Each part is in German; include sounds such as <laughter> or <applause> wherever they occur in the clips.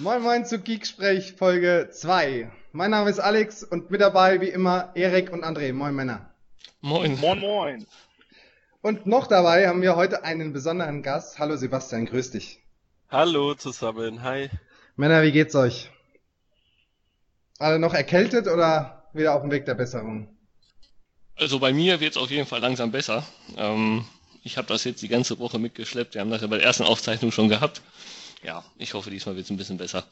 Moin Moin zu Geeksprech Folge 2. Mein Name ist Alex und mit dabei wie immer Erik und André. Moin Männer. Moin. Moin Moin. Und noch dabei haben wir heute einen besonderen Gast. Hallo Sebastian, grüß dich. Hallo zusammen, hi. Männer, wie geht's euch? Alle noch erkältet oder wieder auf dem Weg der Besserung? Also bei mir wird's auf jeden Fall langsam besser. Ähm, ich habe das jetzt die ganze Woche mitgeschleppt. Wir haben das ja bei der ersten Aufzeichnung schon gehabt. Ja, ich hoffe, diesmal wird's ein bisschen besser.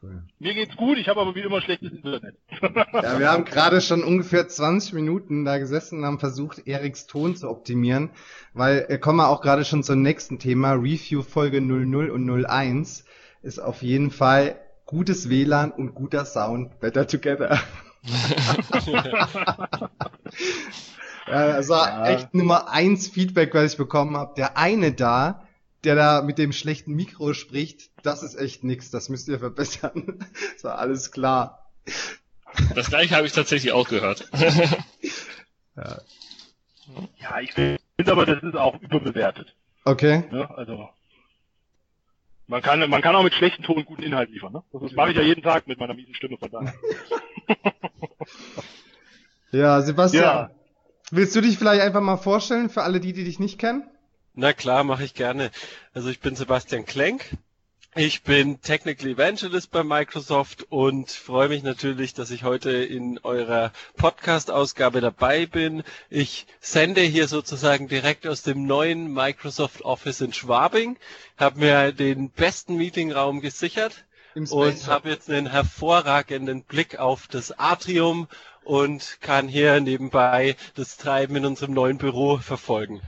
Cool. Mir geht's gut, ich habe aber wie immer schlechtes Internet. <laughs> ja, wir haben gerade schon ungefähr 20 Minuten da gesessen und haben versucht, Eriks Ton zu optimieren, weil wir kommen auch gerade schon zum nächsten Thema. Review Folge 00 und 01 ist auf jeden Fall gutes WLAN und guter Sound better together. <laughs> <laughs> ja, also ja. echt Nummer eins Feedback, was ich bekommen habe. Der eine da, der da mit dem schlechten Mikro spricht, das ist echt nix, das müsst ihr verbessern. <laughs> so, alles klar. Das gleiche habe ich tatsächlich auch gehört. <laughs> ja. ja, ich finde aber, das ist auch überbewertet. Okay. Ja, also man kann, man kann auch mit schlechten Ton guten Inhalt liefern. Ne? Das mache ich ja jeden Tag mit meiner miesen Stimme von daher. <laughs> ja, Sebastian, ja. willst du dich vielleicht einfach mal vorstellen für alle die, die dich nicht kennen? Na klar, mache ich gerne. Also ich bin Sebastian Klenk. Ich bin Technical Evangelist bei Microsoft und freue mich natürlich, dass ich heute in eurer Podcast-Ausgabe dabei bin. Ich sende hier sozusagen direkt aus dem neuen Microsoft Office in Schwabing, habe mir den besten Meetingraum gesichert und habe jetzt einen hervorragenden Blick auf das Atrium und kann hier nebenbei das Treiben in unserem neuen Büro verfolgen.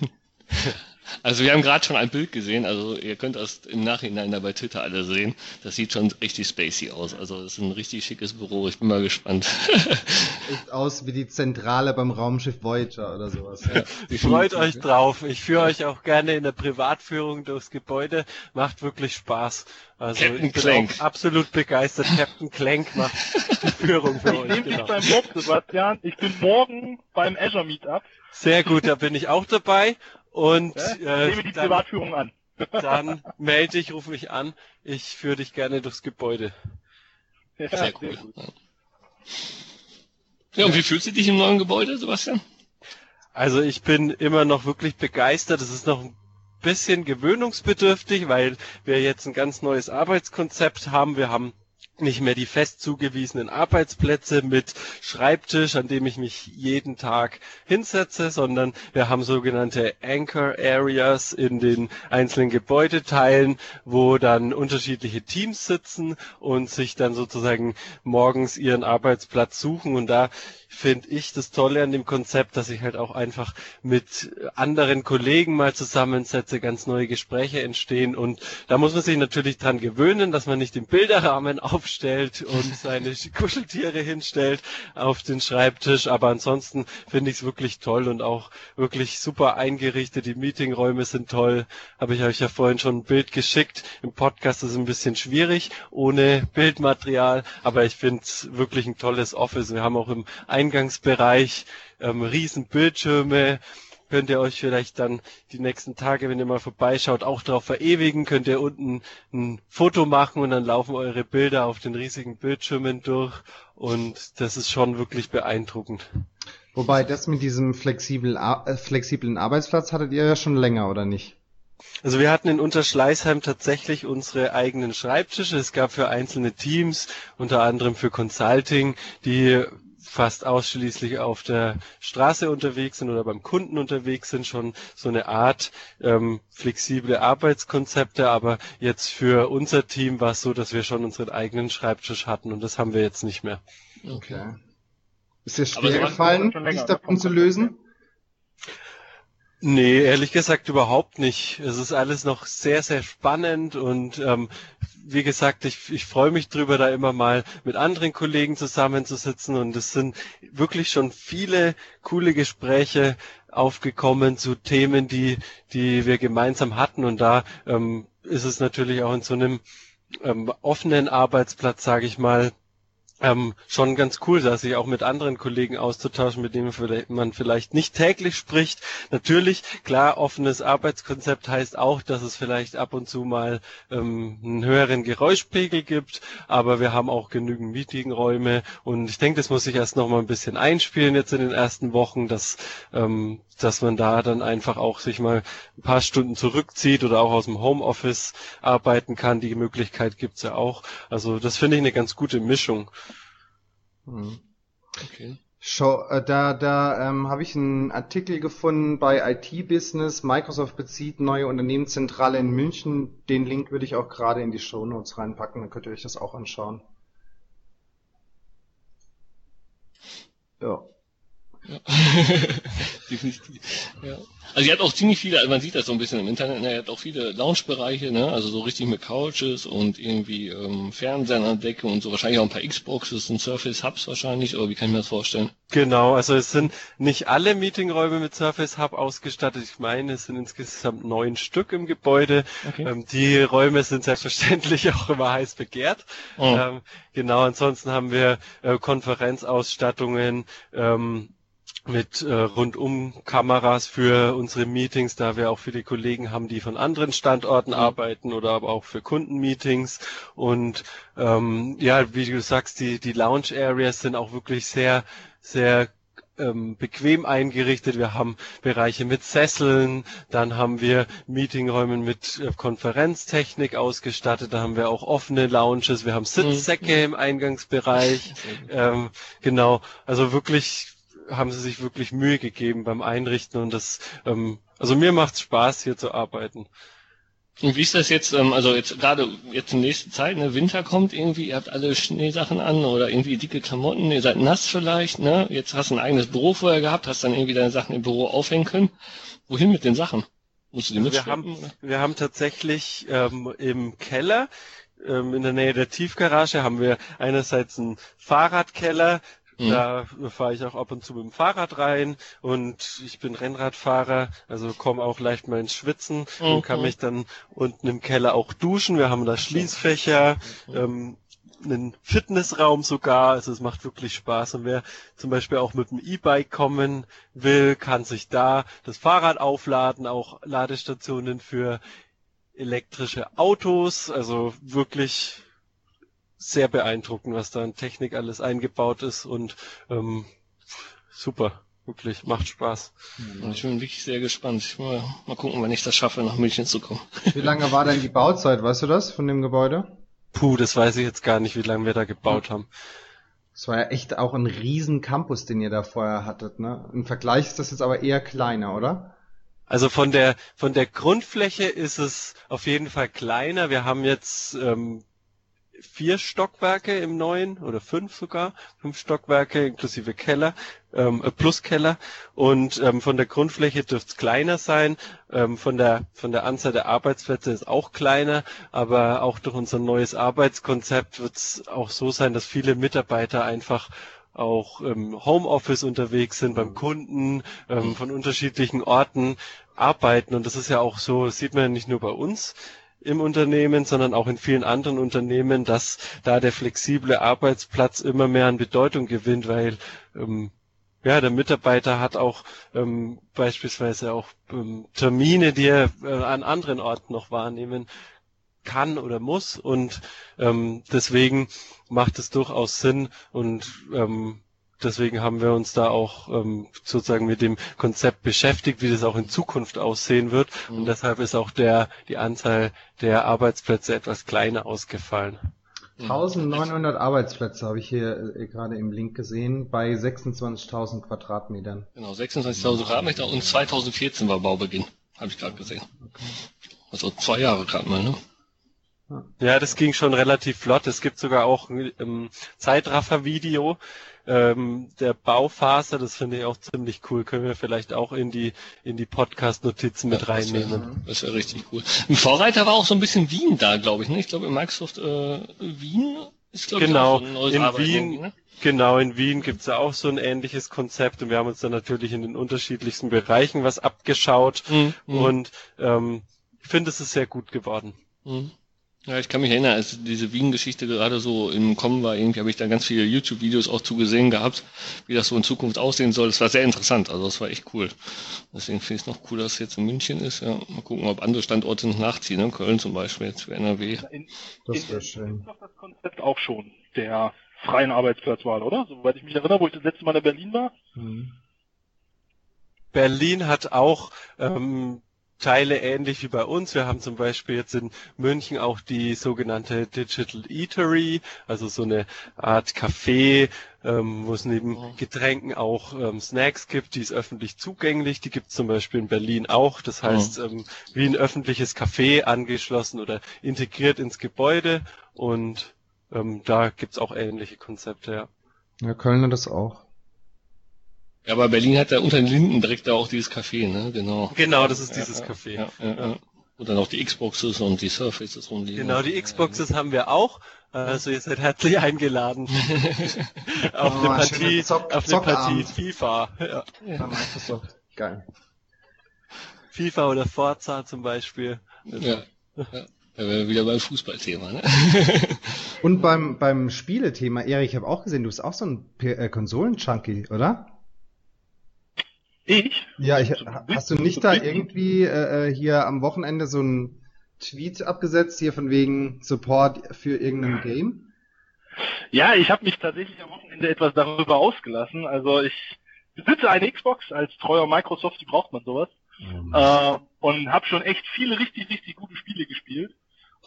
<laughs> <laughs> Also wir haben gerade schon ein Bild gesehen, also ihr könnt das im Nachhinein da bei Twitter alle sehen. Das sieht schon richtig spacey aus. Also es ist ein richtig schickes Büro. Ich bin mal gespannt. <laughs> Sieht aus wie die Zentrale beim Raumschiff Voyager oder sowas. Ja. Freut euch drauf. Ich führe euch auch gerne in der Privatführung durchs Gebäude. Macht wirklich Spaß. Also Captain ich bin Clank. auch absolut begeistert. Captain Clank macht die Führung für ich euch. Ich nehme genau. dich beim Bob, Sebastian. Ich bin morgen beim Azure Meetup. Sehr gut, da bin ich auch dabei. Und ja, äh, die dann, Privatführung an. dann <laughs> melde dich, ruf mich an. Ich führe dich gerne durchs Gebäude. Ja, sehr cool. Sehr ja, und wie fühlst du dich im neuen Gebäude, Sebastian? Also ich bin immer noch wirklich begeistert. Es ist noch ein bisschen gewöhnungsbedürftig, weil wir jetzt ein ganz neues Arbeitskonzept haben. Wir haben nicht mehr die fest zugewiesenen Arbeitsplätze mit Schreibtisch, an dem ich mich jeden Tag hinsetze, sondern wir haben sogenannte Anchor Areas in den einzelnen Gebäudeteilen, wo dann unterschiedliche Teams sitzen und sich dann sozusagen morgens ihren Arbeitsplatz suchen. Und da finde ich das Tolle an dem Konzept, dass ich halt auch einfach mit anderen Kollegen mal zusammensetze, ganz neue Gespräche entstehen und da muss man sich natürlich dran gewöhnen, dass man nicht den Bilderrahmen <laughs> aufstellt und seine Kuscheltiere hinstellt auf den Schreibtisch, aber ansonsten finde ich es wirklich toll und auch wirklich super eingerichtet. Die Meetingräume sind toll. Habe ich euch ja vorhin schon ein Bild geschickt. Im Podcast ist es ein bisschen schwierig ohne Bildmaterial, aber ich finde es wirklich ein tolles Office. Wir haben auch im Eingangsbereich ähm, riesen Bildschirme. Könnt ihr euch vielleicht dann die nächsten Tage, wenn ihr mal vorbeischaut, auch darauf verewigen. Könnt ihr unten ein Foto machen und dann laufen eure Bilder auf den riesigen Bildschirmen durch. Und das ist schon wirklich beeindruckend. Wobei das mit diesem flexiblen, äh, flexiblen Arbeitsplatz hattet ihr ja schon länger, oder nicht? Also wir hatten in Unterschleißheim tatsächlich unsere eigenen Schreibtische. Es gab für einzelne Teams, unter anderem für Consulting, die fast ausschließlich auf der Straße unterwegs sind oder beim Kunden unterwegs sind, schon so eine Art ähm, flexible Arbeitskonzepte. Aber jetzt für unser Team war es so, dass wir schon unseren eigenen Schreibtisch hatten und das haben wir jetzt nicht mehr. Okay. Ist dir schwer gefallen, sich davon zu lösen? Nee, ehrlich gesagt überhaupt nicht. Es ist alles noch sehr, sehr spannend und ähm, wie gesagt, ich, ich freue mich drüber, da immer mal mit anderen Kollegen zusammenzusitzen. Und es sind wirklich schon viele coole Gespräche aufgekommen zu Themen, die, die wir gemeinsam hatten. Und da ähm, ist es natürlich auch in so einem ähm, offenen Arbeitsplatz, sage ich mal, ähm, schon ganz cool, da sich auch mit anderen Kollegen auszutauschen, mit denen man vielleicht nicht täglich spricht. Natürlich, klar, offenes Arbeitskonzept heißt auch, dass es vielleicht ab und zu mal ähm, einen höheren Geräuschpegel gibt, aber wir haben auch genügend Meetingräume und ich denke, das muss sich erst noch mal ein bisschen einspielen jetzt in den ersten Wochen, dass ähm, dass man da dann einfach auch sich mal ein paar Stunden zurückzieht oder auch aus dem Homeoffice arbeiten kann. Die Möglichkeit gibt's ja auch. Also das finde ich eine ganz gute Mischung. Hm. Okay. Show, äh, da da ähm, habe ich einen Artikel gefunden bei IT Business. Microsoft bezieht neue Unternehmenszentrale in München. Den Link würde ich auch gerade in die Show Notes reinpacken. Dann könnt ihr euch das auch anschauen. Ja. Ja. <laughs> Definitiv. Ja. Also sie hat auch ziemlich viele, also man sieht das so ein bisschen im Internet, ne, er hat auch viele Lounge-Bereiche, ne, also so richtig mit Couches und irgendwie ähm, Fernsehern an Decke und so, wahrscheinlich auch ein paar Xboxes und Surface Hubs wahrscheinlich, oder wie kann ich mir das vorstellen? Genau, also es sind nicht alle Meetingräume mit Surface Hub ausgestattet. Ich meine, es sind insgesamt neun Stück im Gebäude. Okay. Ähm, die Räume sind selbstverständlich <laughs> auch immer heiß begehrt. Oh. Ähm, genau, ansonsten haben wir äh, Konferenzausstattungen, ähm, mit äh, rundum Kameras für unsere Meetings, da wir auch viele Kollegen haben, die von anderen Standorten mhm. arbeiten oder aber auch für Kundenmeetings. Und ähm, ja, wie du sagst, die, die Lounge Areas sind auch wirklich sehr, sehr ähm, bequem eingerichtet. Wir haben Bereiche mit Sesseln, dann haben wir Meetingräume mit äh, Konferenztechnik ausgestattet, da haben wir auch offene Lounges, wir haben Sitzsäcke mhm. im Eingangsbereich. Ähm, genau, also wirklich haben sie sich wirklich Mühe gegeben beim Einrichten und das, ähm, also mir macht's Spaß hier zu arbeiten. Und wie ist das jetzt, ähm, also jetzt gerade jetzt in nächster Zeit, ne, Winter kommt irgendwie, ihr habt alle Schneesachen an oder irgendwie dicke Klamotten, ihr seid nass vielleicht, ne? Jetzt hast du ein eigenes Büro vorher gehabt, hast dann irgendwie deine Sachen im Büro aufhängen können. Wohin mit den Sachen? Musst du die wir haben, wir haben tatsächlich ähm, im Keller ähm, in der Nähe der Tiefgarage haben wir einerseits einen Fahrradkeller, Mhm. Da fahre ich auch ab und zu mit dem Fahrrad rein und ich bin Rennradfahrer, also komme auch leicht mal ins Schwitzen mhm. und kann mich dann unten im Keller auch duschen. Wir haben da Schließfächer, mhm. ähm, einen Fitnessraum sogar, also es macht wirklich Spaß. Und wer zum Beispiel auch mit dem E-Bike kommen will, kann sich da das Fahrrad aufladen, auch Ladestationen für elektrische Autos, also wirklich sehr beeindruckend, was da an Technik alles eingebaut ist und ähm, super. Wirklich, macht Spaß. Und ich bin wirklich sehr gespannt. Ich mal, mal gucken, wann ich das schaffe, nach München zu kommen. <laughs> Wie lange war denn die Bauzeit, weißt du das, von dem Gebäude? Puh, das weiß ich jetzt gar nicht, wie lange wir da gebaut haben. Es war ja echt auch ein riesen Campus, den ihr da vorher hattet, ne? Im Vergleich ist das jetzt aber eher kleiner, oder? Also von der von der Grundfläche ist es auf jeden Fall kleiner. Wir haben jetzt ähm, vier Stockwerke im neuen oder fünf sogar, fünf Stockwerke inklusive Keller, ähm, äh, plus Keller. Und ähm, von der Grundfläche dürfte es kleiner sein, ähm, von der von der Anzahl der Arbeitsplätze ist auch kleiner, aber auch durch unser neues Arbeitskonzept wird es auch so sein, dass viele Mitarbeiter einfach auch im Homeoffice unterwegs sind, beim Kunden, ähm, von unterschiedlichen Orten arbeiten. Und das ist ja auch so, das sieht man ja nicht nur bei uns im Unternehmen, sondern auch in vielen anderen Unternehmen, dass da der flexible Arbeitsplatz immer mehr an Bedeutung gewinnt, weil ähm, ja, der Mitarbeiter hat auch ähm, beispielsweise auch ähm, Termine, die er äh, an anderen Orten noch wahrnehmen kann oder muss. Und ähm, deswegen macht es durchaus Sinn und ähm, deswegen haben wir uns da auch ähm, sozusagen mit dem Konzept beschäftigt, wie das auch in Zukunft aussehen wird. Mhm. Und deshalb ist auch der die Anzahl der Arbeitsplätze etwas kleiner ausgefallen. 1900 Arbeitsplätze habe ich hier äh, gerade im Link gesehen bei 26.000 Quadratmetern. Genau, 26.000 Quadratmeter und 2014 war Baubeginn, habe ich gerade gesehen. Okay. Also zwei Jahre gerade mal, ne? Ja, das ging schon relativ flott. Es gibt sogar auch ein ähm, Zeitraffer-Video, ähm, der Bauphase, das finde ich auch ziemlich cool. Können wir vielleicht auch in die in die Podcast-Notizen mit ja, reinnehmen. Das wäre wär richtig cool. Ein Vorreiter war auch so ein bisschen Wien da, glaube ich. Ne? Ich glaube in Microsoft äh, Wien ist glaube genau. ich auch so ein in Arbeit Wien. Ne? Genau, in Wien gibt's ja auch so ein ähnliches Konzept und wir haben uns dann natürlich in den unterschiedlichsten Bereichen was abgeschaut mhm. und ähm, ich finde, es ist sehr gut geworden. Mhm. Ja, ich kann mich erinnern, als diese Wien-Geschichte gerade so im Kommen war, irgendwie habe ich da ganz viele YouTube-Videos auch zu gesehen gehabt, wie das so in Zukunft aussehen soll. Das war sehr interessant, also das war echt cool. Deswegen finde ich es noch cool, dass es jetzt in München ist. Ja, mal gucken, ob andere Standorte noch nachziehen, ne? Köln zum Beispiel jetzt für NRW. In, das wäre schön. Ist doch das Konzept auch schon der freien Arbeitsplatzwahl, oder? Soweit ich mich erinnere, wo ich das letzte Mal in Berlin war. Mhm. Berlin hat auch ähm, Teile ähnlich wie bei uns. Wir haben zum Beispiel jetzt in München auch die sogenannte Digital Eatery, also so eine Art Café, ähm, wo es neben oh. Getränken auch ähm, Snacks gibt, die ist öffentlich zugänglich. Die gibt es zum Beispiel in Berlin auch. Das oh. heißt, ähm, wie ein öffentliches Café angeschlossen oder integriert ins Gebäude. Und ähm, da gibt's auch ähnliche Konzepte, ja. Ja, Köln hat das auch. Ja, aber Berlin hat ja unter den Linden direkt da auch dieses Café, ne? Genau. Genau, das ist dieses ja, Café. Ja, ja, ja. Und dann auch die Xboxes und die Surfaces rumliegen. Genau, die Xboxes haben wir auch. Also ihr seid herzlich eingeladen <laughs> auf oh, eine Partie, Zock, auf eine Partie FIFA. Ja. Microsoft. Geil. FIFA oder Forza zum Beispiel. Ja. ja. Da wären wir wieder beim Fußballthema, ne? Und beim, beim Spielethema, Erik, ich habe auch gesehen, du bist auch so ein äh, Konsolen-Junkie, oder? Ich? Ja, ich, hast du nicht da irgendwie äh, äh, hier am Wochenende so ein Tweet abgesetzt, hier von wegen Support für irgendein Game? Ja, ich habe mich tatsächlich am Wochenende etwas darüber ausgelassen. Also ich besitze eine Xbox als treuer Microsoft, die braucht man sowas. Mhm. Äh, und habe schon echt viele richtig, richtig gute Spiele gespielt.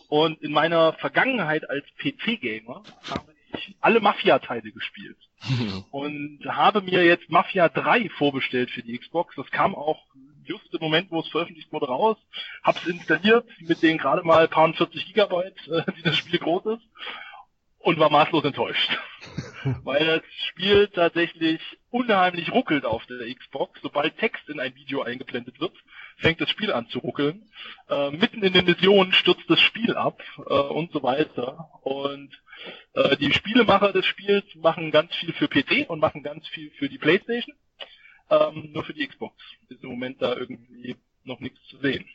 Und in meiner Vergangenheit als PC-Gamer habe ich alle Mafia-Teile gespielt. <laughs> und habe mir jetzt Mafia 3 vorbestellt für die Xbox. Das kam auch just im Moment, wo es veröffentlicht wurde, raus. Hab's installiert mit den gerade mal paar 40 Gigabyte, äh, <laughs> die das Spiel groß ist. Und war maßlos enttäuscht. <laughs> Weil das Spiel tatsächlich unheimlich ruckelt auf der Xbox. Sobald Text in ein Video eingeblendet wird, fängt das Spiel an zu ruckeln. Äh, mitten in den Missionen stürzt das Spiel ab äh, und so weiter. Und äh, die Spielemacher des Spiels machen ganz viel für PC und machen ganz viel für die Playstation. Ähm, nur für die Xbox ist im Moment da irgendwie noch nichts zu sehen.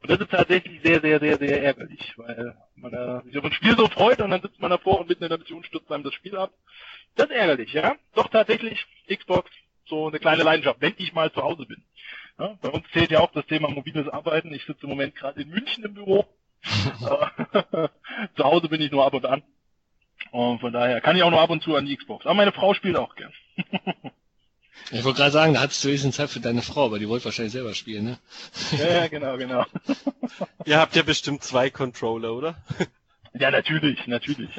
Und das ist tatsächlich sehr, sehr, sehr, sehr ärgerlich, weil man äh, sich auf ein Spiel so freut und dann sitzt man davor und mitten in der Mission stürzt einem das Spiel ab. Das ist ärgerlich, ja. Doch tatsächlich Xbox so eine kleine Leidenschaft, wenn ich mal zu Hause bin. Ja, bei uns zählt ja auch das Thema mobiles Arbeiten. Ich sitze im Moment gerade in München im Büro. <laughs> <laughs> zu Hause bin ich nur ab und an. Und von daher kann ich auch nur ab und zu an die Xbox. Aber meine Frau spielt auch gern. <laughs> ich wollte gerade sagen, da hattest du wenigstens Zeit für deine Frau, aber die wollte wahrscheinlich selber spielen, ne? <laughs> ja, genau, genau. <laughs> Ihr habt ja bestimmt zwei Controller, oder? ja, natürlich, natürlich.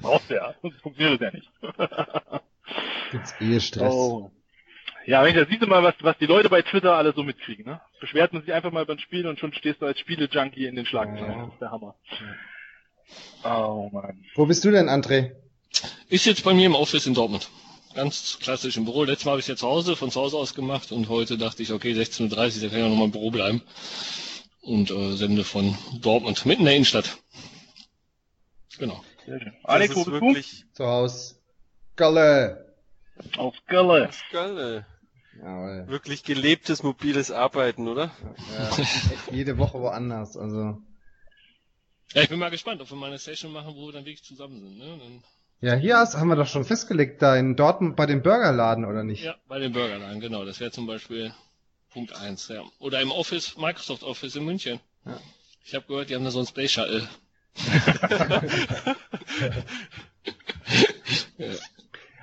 Brauchst du ja, sonst funktioniert das ja nicht. Gibt's eh Stress. Oh. Ja, wenn ich das siehst mal, was, was die Leute bei Twitter alle so mitkriegen, ne? Beschwert man sich einfach mal beim Spiel und schon stehst du als Spiele-Junkie in den Schlagzeilen. Ja. Das ist der Hammer. Oh Mann. Wo bist du denn, André? Ich sitze bei mir im Office in Dortmund. Ganz klassisch im Büro. Letztes Mal habe ich es ja zu Hause, von zu Hause aus gemacht und heute dachte ich, okay, 16.30 Uhr, da kann ich auch nochmal im Büro bleiben. Und äh, sende von Dortmund, mitten in der Innenstadt. Genau. Alex, wo bist du? Zu Hause. Galle. Auf Galle. Auf Galle. Jawohl. Wirklich gelebtes mobiles Arbeiten, oder? Ja, <laughs> jede Woche woanders, also. Ja, ich bin mal gespannt, ob wir mal eine Session machen, wo wir dann wirklich zusammen sind. Ne? Dann ja, hier hast, haben wir doch schon festgelegt, da in Dortmund bei dem Burgerladen, oder nicht? Ja, bei dem Burgerladen, genau. Das wäre zum Beispiel Punkt eins. Ja. Oder im Office, Microsoft Office in München. Ja. Ich habe gehört, die haben da so ein Space Shuttle. <laughs> ja.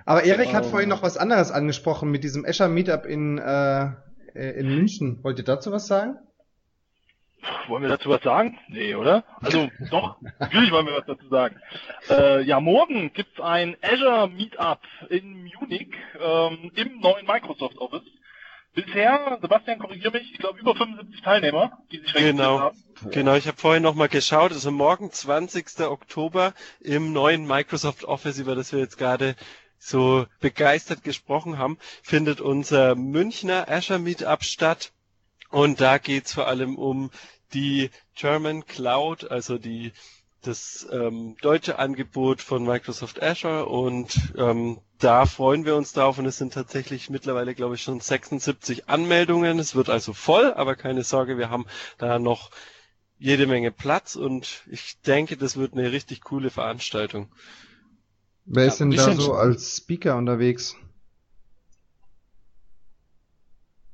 Aber Erik hat vorhin noch was anderes angesprochen mit diesem Escher Meetup in, äh, in München. Wollt ihr dazu was sagen? Wollen wir dazu was sagen? Nee, oder? Also doch, natürlich wollen wir was dazu sagen. Äh, ja, morgen gibt's ein Azure Meetup in Munich ähm, im neuen Microsoft Office. Bisher, Sebastian, korrigiere mich, ich glaube über 75 Teilnehmer, die sich genau. haben. Genau, ich habe vorhin nochmal geschaut, also morgen 20. Oktober im neuen Microsoft Office, über das wir jetzt gerade so begeistert gesprochen haben, findet unser Münchner Azure Meetup statt. Und da geht's vor allem um die German Cloud, also die das ähm, deutsche Angebot von Microsoft Azure und ähm, da freuen wir uns drauf und es sind tatsächlich mittlerweile, glaube ich, schon 76 Anmeldungen. Es wird also voll, aber keine Sorge, wir haben da noch jede Menge Platz und ich denke, das wird eine richtig coole Veranstaltung. Wer ist denn da so als Speaker unterwegs?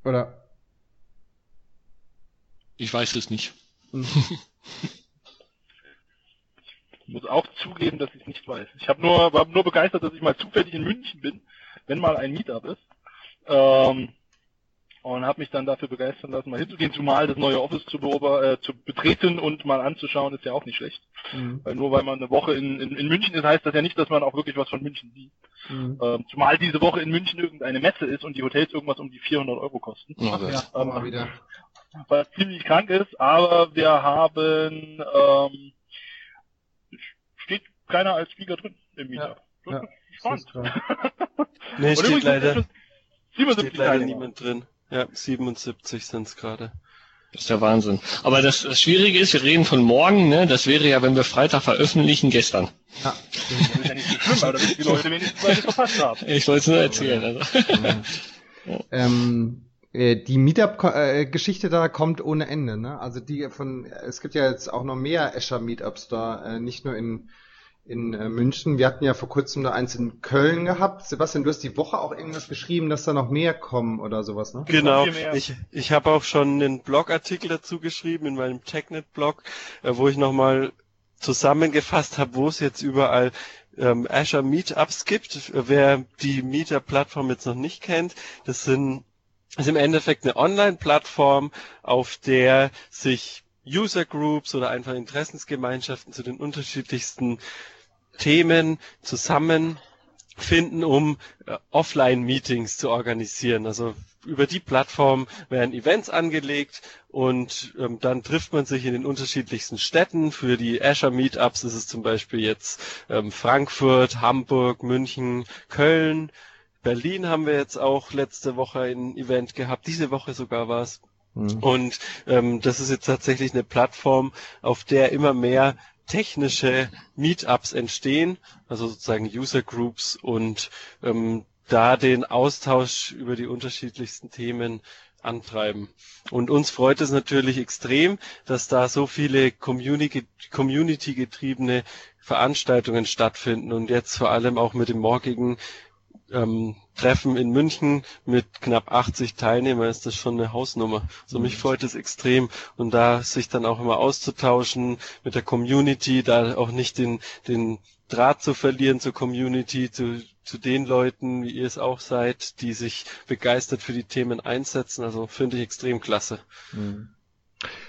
Oder? Ich weiß es nicht. Ich muss auch zugeben, dass ich es nicht weiß. Ich habe nur, war nur begeistert, dass ich mal zufällig in München bin, wenn mal ein Meetup ist. Ähm, und habe mich dann dafür begeistern lassen, mal hinzugehen, zumal das neue Office zu, äh, zu betreten und mal anzuschauen, ist ja auch nicht schlecht. Mhm. Weil nur weil man eine Woche in, in, in, München ist, heißt das ja nicht, dass man auch wirklich was von München sieht. Mhm. Ähm, zumal diese Woche in München irgendeine Messe ist und die Hotels irgendwas um die 400 Euro kosten. Ja, ja, ähm, wieder. Was ziemlich krank ist, aber wir haben, ähm, steht keiner als Flieger drin im Meetup. Ja. Ja, spannend. <laughs> nee, steht leider, steht leider niemand drin. Ja, 77 sind es gerade. Das ist der Wahnsinn. Aber das, das Schwierige ist, wir reden von morgen, ne? Das wäre ja, wenn wir Freitag veröffentlichen, gestern. Ja, das ist ja nicht so schlimm, aber damit die Leute wenigstens mal verpasst haben. Ich wollte es nur erzählen. Also. Ja. <laughs> ähm, äh, die Meetup-Geschichte da kommt ohne Ende, ne? Also die von, es gibt ja jetzt auch noch mehr Azure Meetups da, äh, nicht nur in in äh, München. Wir hatten ja vor kurzem da eins in Köln gehabt. Sebastian, du hast die Woche auch irgendwas geschrieben, dass da noch mehr kommen oder sowas, ne? Genau. Ich, ich habe auch schon einen Blogartikel dazu geschrieben in meinem TechNet-Blog, äh, wo ich nochmal zusammengefasst habe, wo es jetzt überall ähm, Azure Meetups gibt. Wer die Meetup-Plattform jetzt noch nicht kennt, das sind ist im Endeffekt eine Online-Plattform, auf der sich User Groups oder einfach Interessensgemeinschaften zu den unterschiedlichsten Themen zusammenfinden, um äh, Offline-Meetings zu organisieren. Also über die Plattform werden Events angelegt und ähm, dann trifft man sich in den unterschiedlichsten Städten. Für die Azure Meetups ist es zum Beispiel jetzt ähm, Frankfurt, Hamburg, München, Köln. Berlin haben wir jetzt auch letzte Woche ein Event gehabt. Diese Woche sogar war es. Mhm. Und ähm, das ist jetzt tatsächlich eine Plattform, auf der immer mehr technische Meetups entstehen, also sozusagen User Groups und ähm, da den Austausch über die unterschiedlichsten Themen antreiben. Und uns freut es natürlich extrem, dass da so viele Community-getriebene Veranstaltungen stattfinden und jetzt vor allem auch mit dem morgigen ähm, Treffen in München mit knapp 80 Teilnehmern ist das schon eine Hausnummer. So also mich freut es extrem und da sich dann auch immer auszutauschen mit der Community, da auch nicht den, den Draht zu verlieren zur Community, zu, zu den Leuten, wie ihr es auch seid, die sich begeistert für die Themen einsetzen. Also finde ich extrem klasse. Mhm.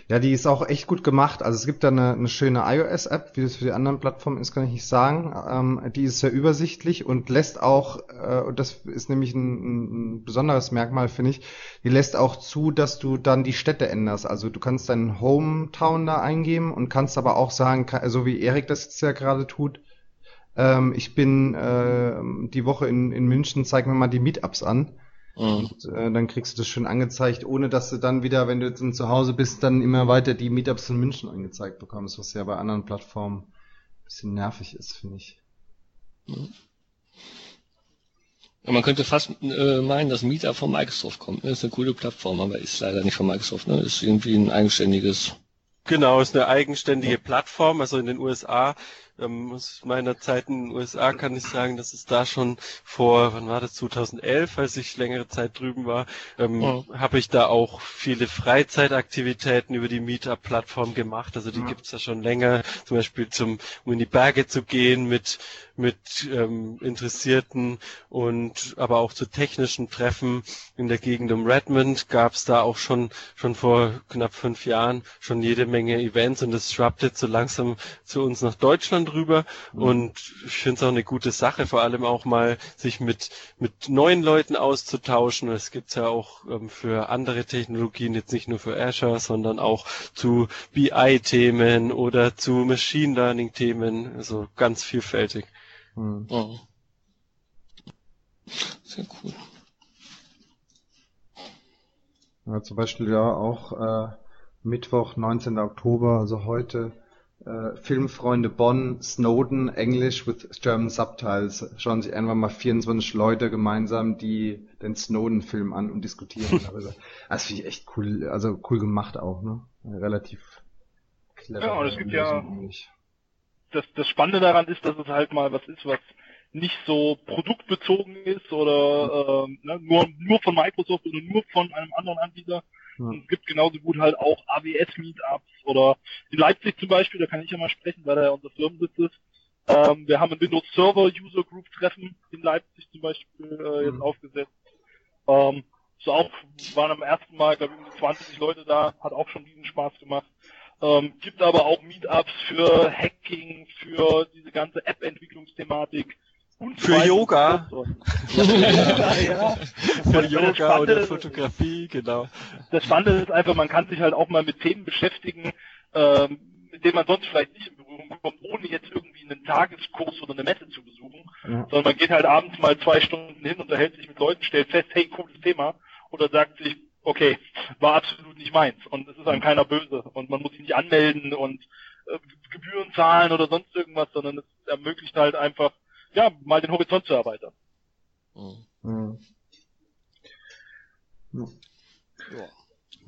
Ja, die ist auch echt gut gemacht. Also es gibt da eine, eine schöne iOS-App, wie das für die anderen Plattformen ist, kann ich nicht sagen. Ähm, die ist sehr übersichtlich und lässt auch, äh, und das ist nämlich ein, ein besonderes Merkmal, finde ich, die lässt auch zu, dass du dann die Städte änderst. Also du kannst deinen Hometown da eingeben und kannst aber auch sagen, so wie Erik das jetzt ja gerade tut, ähm, ich bin äh, die Woche in, in München, zeig mir mal die Meetups an Mhm. Und äh, dann kriegst du das schön angezeigt, ohne dass du dann wieder, wenn du jetzt zu Hause bist, dann immer weiter die Meetups in München angezeigt bekommst, was ja bei anderen Plattformen ein bisschen nervig ist, finde ich. Mhm. Ja, man könnte fast äh, meinen, dass Meetup von Microsoft kommt. Das ist eine coole Plattform, aber ist leider nicht von Microsoft. Ne? Ist irgendwie ein eigenständiges. Genau, ist eine eigenständige ja. Plattform. Also in den USA ähm, aus meiner Zeit in den USA kann ich sagen, dass es da schon vor, wann war das, 2011, als ich längere Zeit drüben war, ähm, oh. habe ich da auch viele Freizeitaktivitäten über die Meetup-Plattform gemacht. Also die ja. gibt's da schon länger, zum Beispiel zum, um in die Berge zu gehen mit mit ähm, Interessierten und aber auch zu technischen Treffen in der Gegend um Redmond gab es da auch schon schon vor knapp fünf Jahren schon jede Menge Events und es schwappt jetzt so langsam zu uns nach Deutschland rüber mhm. und ich finde es auch eine gute Sache, vor allem auch mal sich mit mit neuen Leuten auszutauschen. Es gibt ja auch ähm, für andere Technologien jetzt nicht nur für Azure, sondern auch zu BI-Themen oder zu Machine Learning-Themen, also ganz vielfältig. Hm. Oh. Sehr cool. Ja, zum Beispiel ja auch äh, Mittwoch, 19. Oktober, also heute, äh, Filmfreunde Bonn, Snowden, English with German Subtitles. Schauen sich einfach mal 24 Leute gemeinsam, die den Snowden-Film an und diskutieren darüber. <laughs> Das finde ich echt cool, also cool gemacht auch, ne? Relativ Ja, und es gibt ja, das, das Spannende daran ist, dass es halt mal was ist, was nicht so produktbezogen ist oder äh, ne, nur, nur von Microsoft oder nur von einem anderen Anbieter. Ja. Und es gibt genauso gut halt auch AWS-Meetups oder in Leipzig zum Beispiel, da kann ich ja mal sprechen, weil da ja unser Firmensitz ist. Ähm, wir haben ein Windows Server User Group Treffen in Leipzig zum Beispiel äh, jetzt mhm. aufgesetzt. Ähm, so auch waren am ersten Mal, glaube ich, 20 Leute da, hat auch schon diesen Spaß gemacht. Ähm, gibt aber auch Meetups für Hacking, für diese ganze App-Entwicklungsthematik. Und für Yoga. ja, <laughs> ja. Für Yoga oder Fotografie, genau. Das Spannende ist einfach, man kann sich halt auch mal mit Themen beschäftigen, ähm, mit denen man sonst vielleicht nicht in Berührung kommt, ohne jetzt irgendwie einen Tageskurs oder eine Messe zu besuchen. Ja. Sondern man geht halt abends mal zwei Stunden hin, unterhält sich mit Leuten, stellt fest, hey, cooles Thema. Oder sagt sich, okay, war absolut nicht meins und es ist einem keiner böse und man muss sich nicht anmelden und äh, Gebühren zahlen oder sonst irgendwas, sondern es ermöglicht halt einfach, ja, mal den Horizont zu erweitern. Mhm. Ja.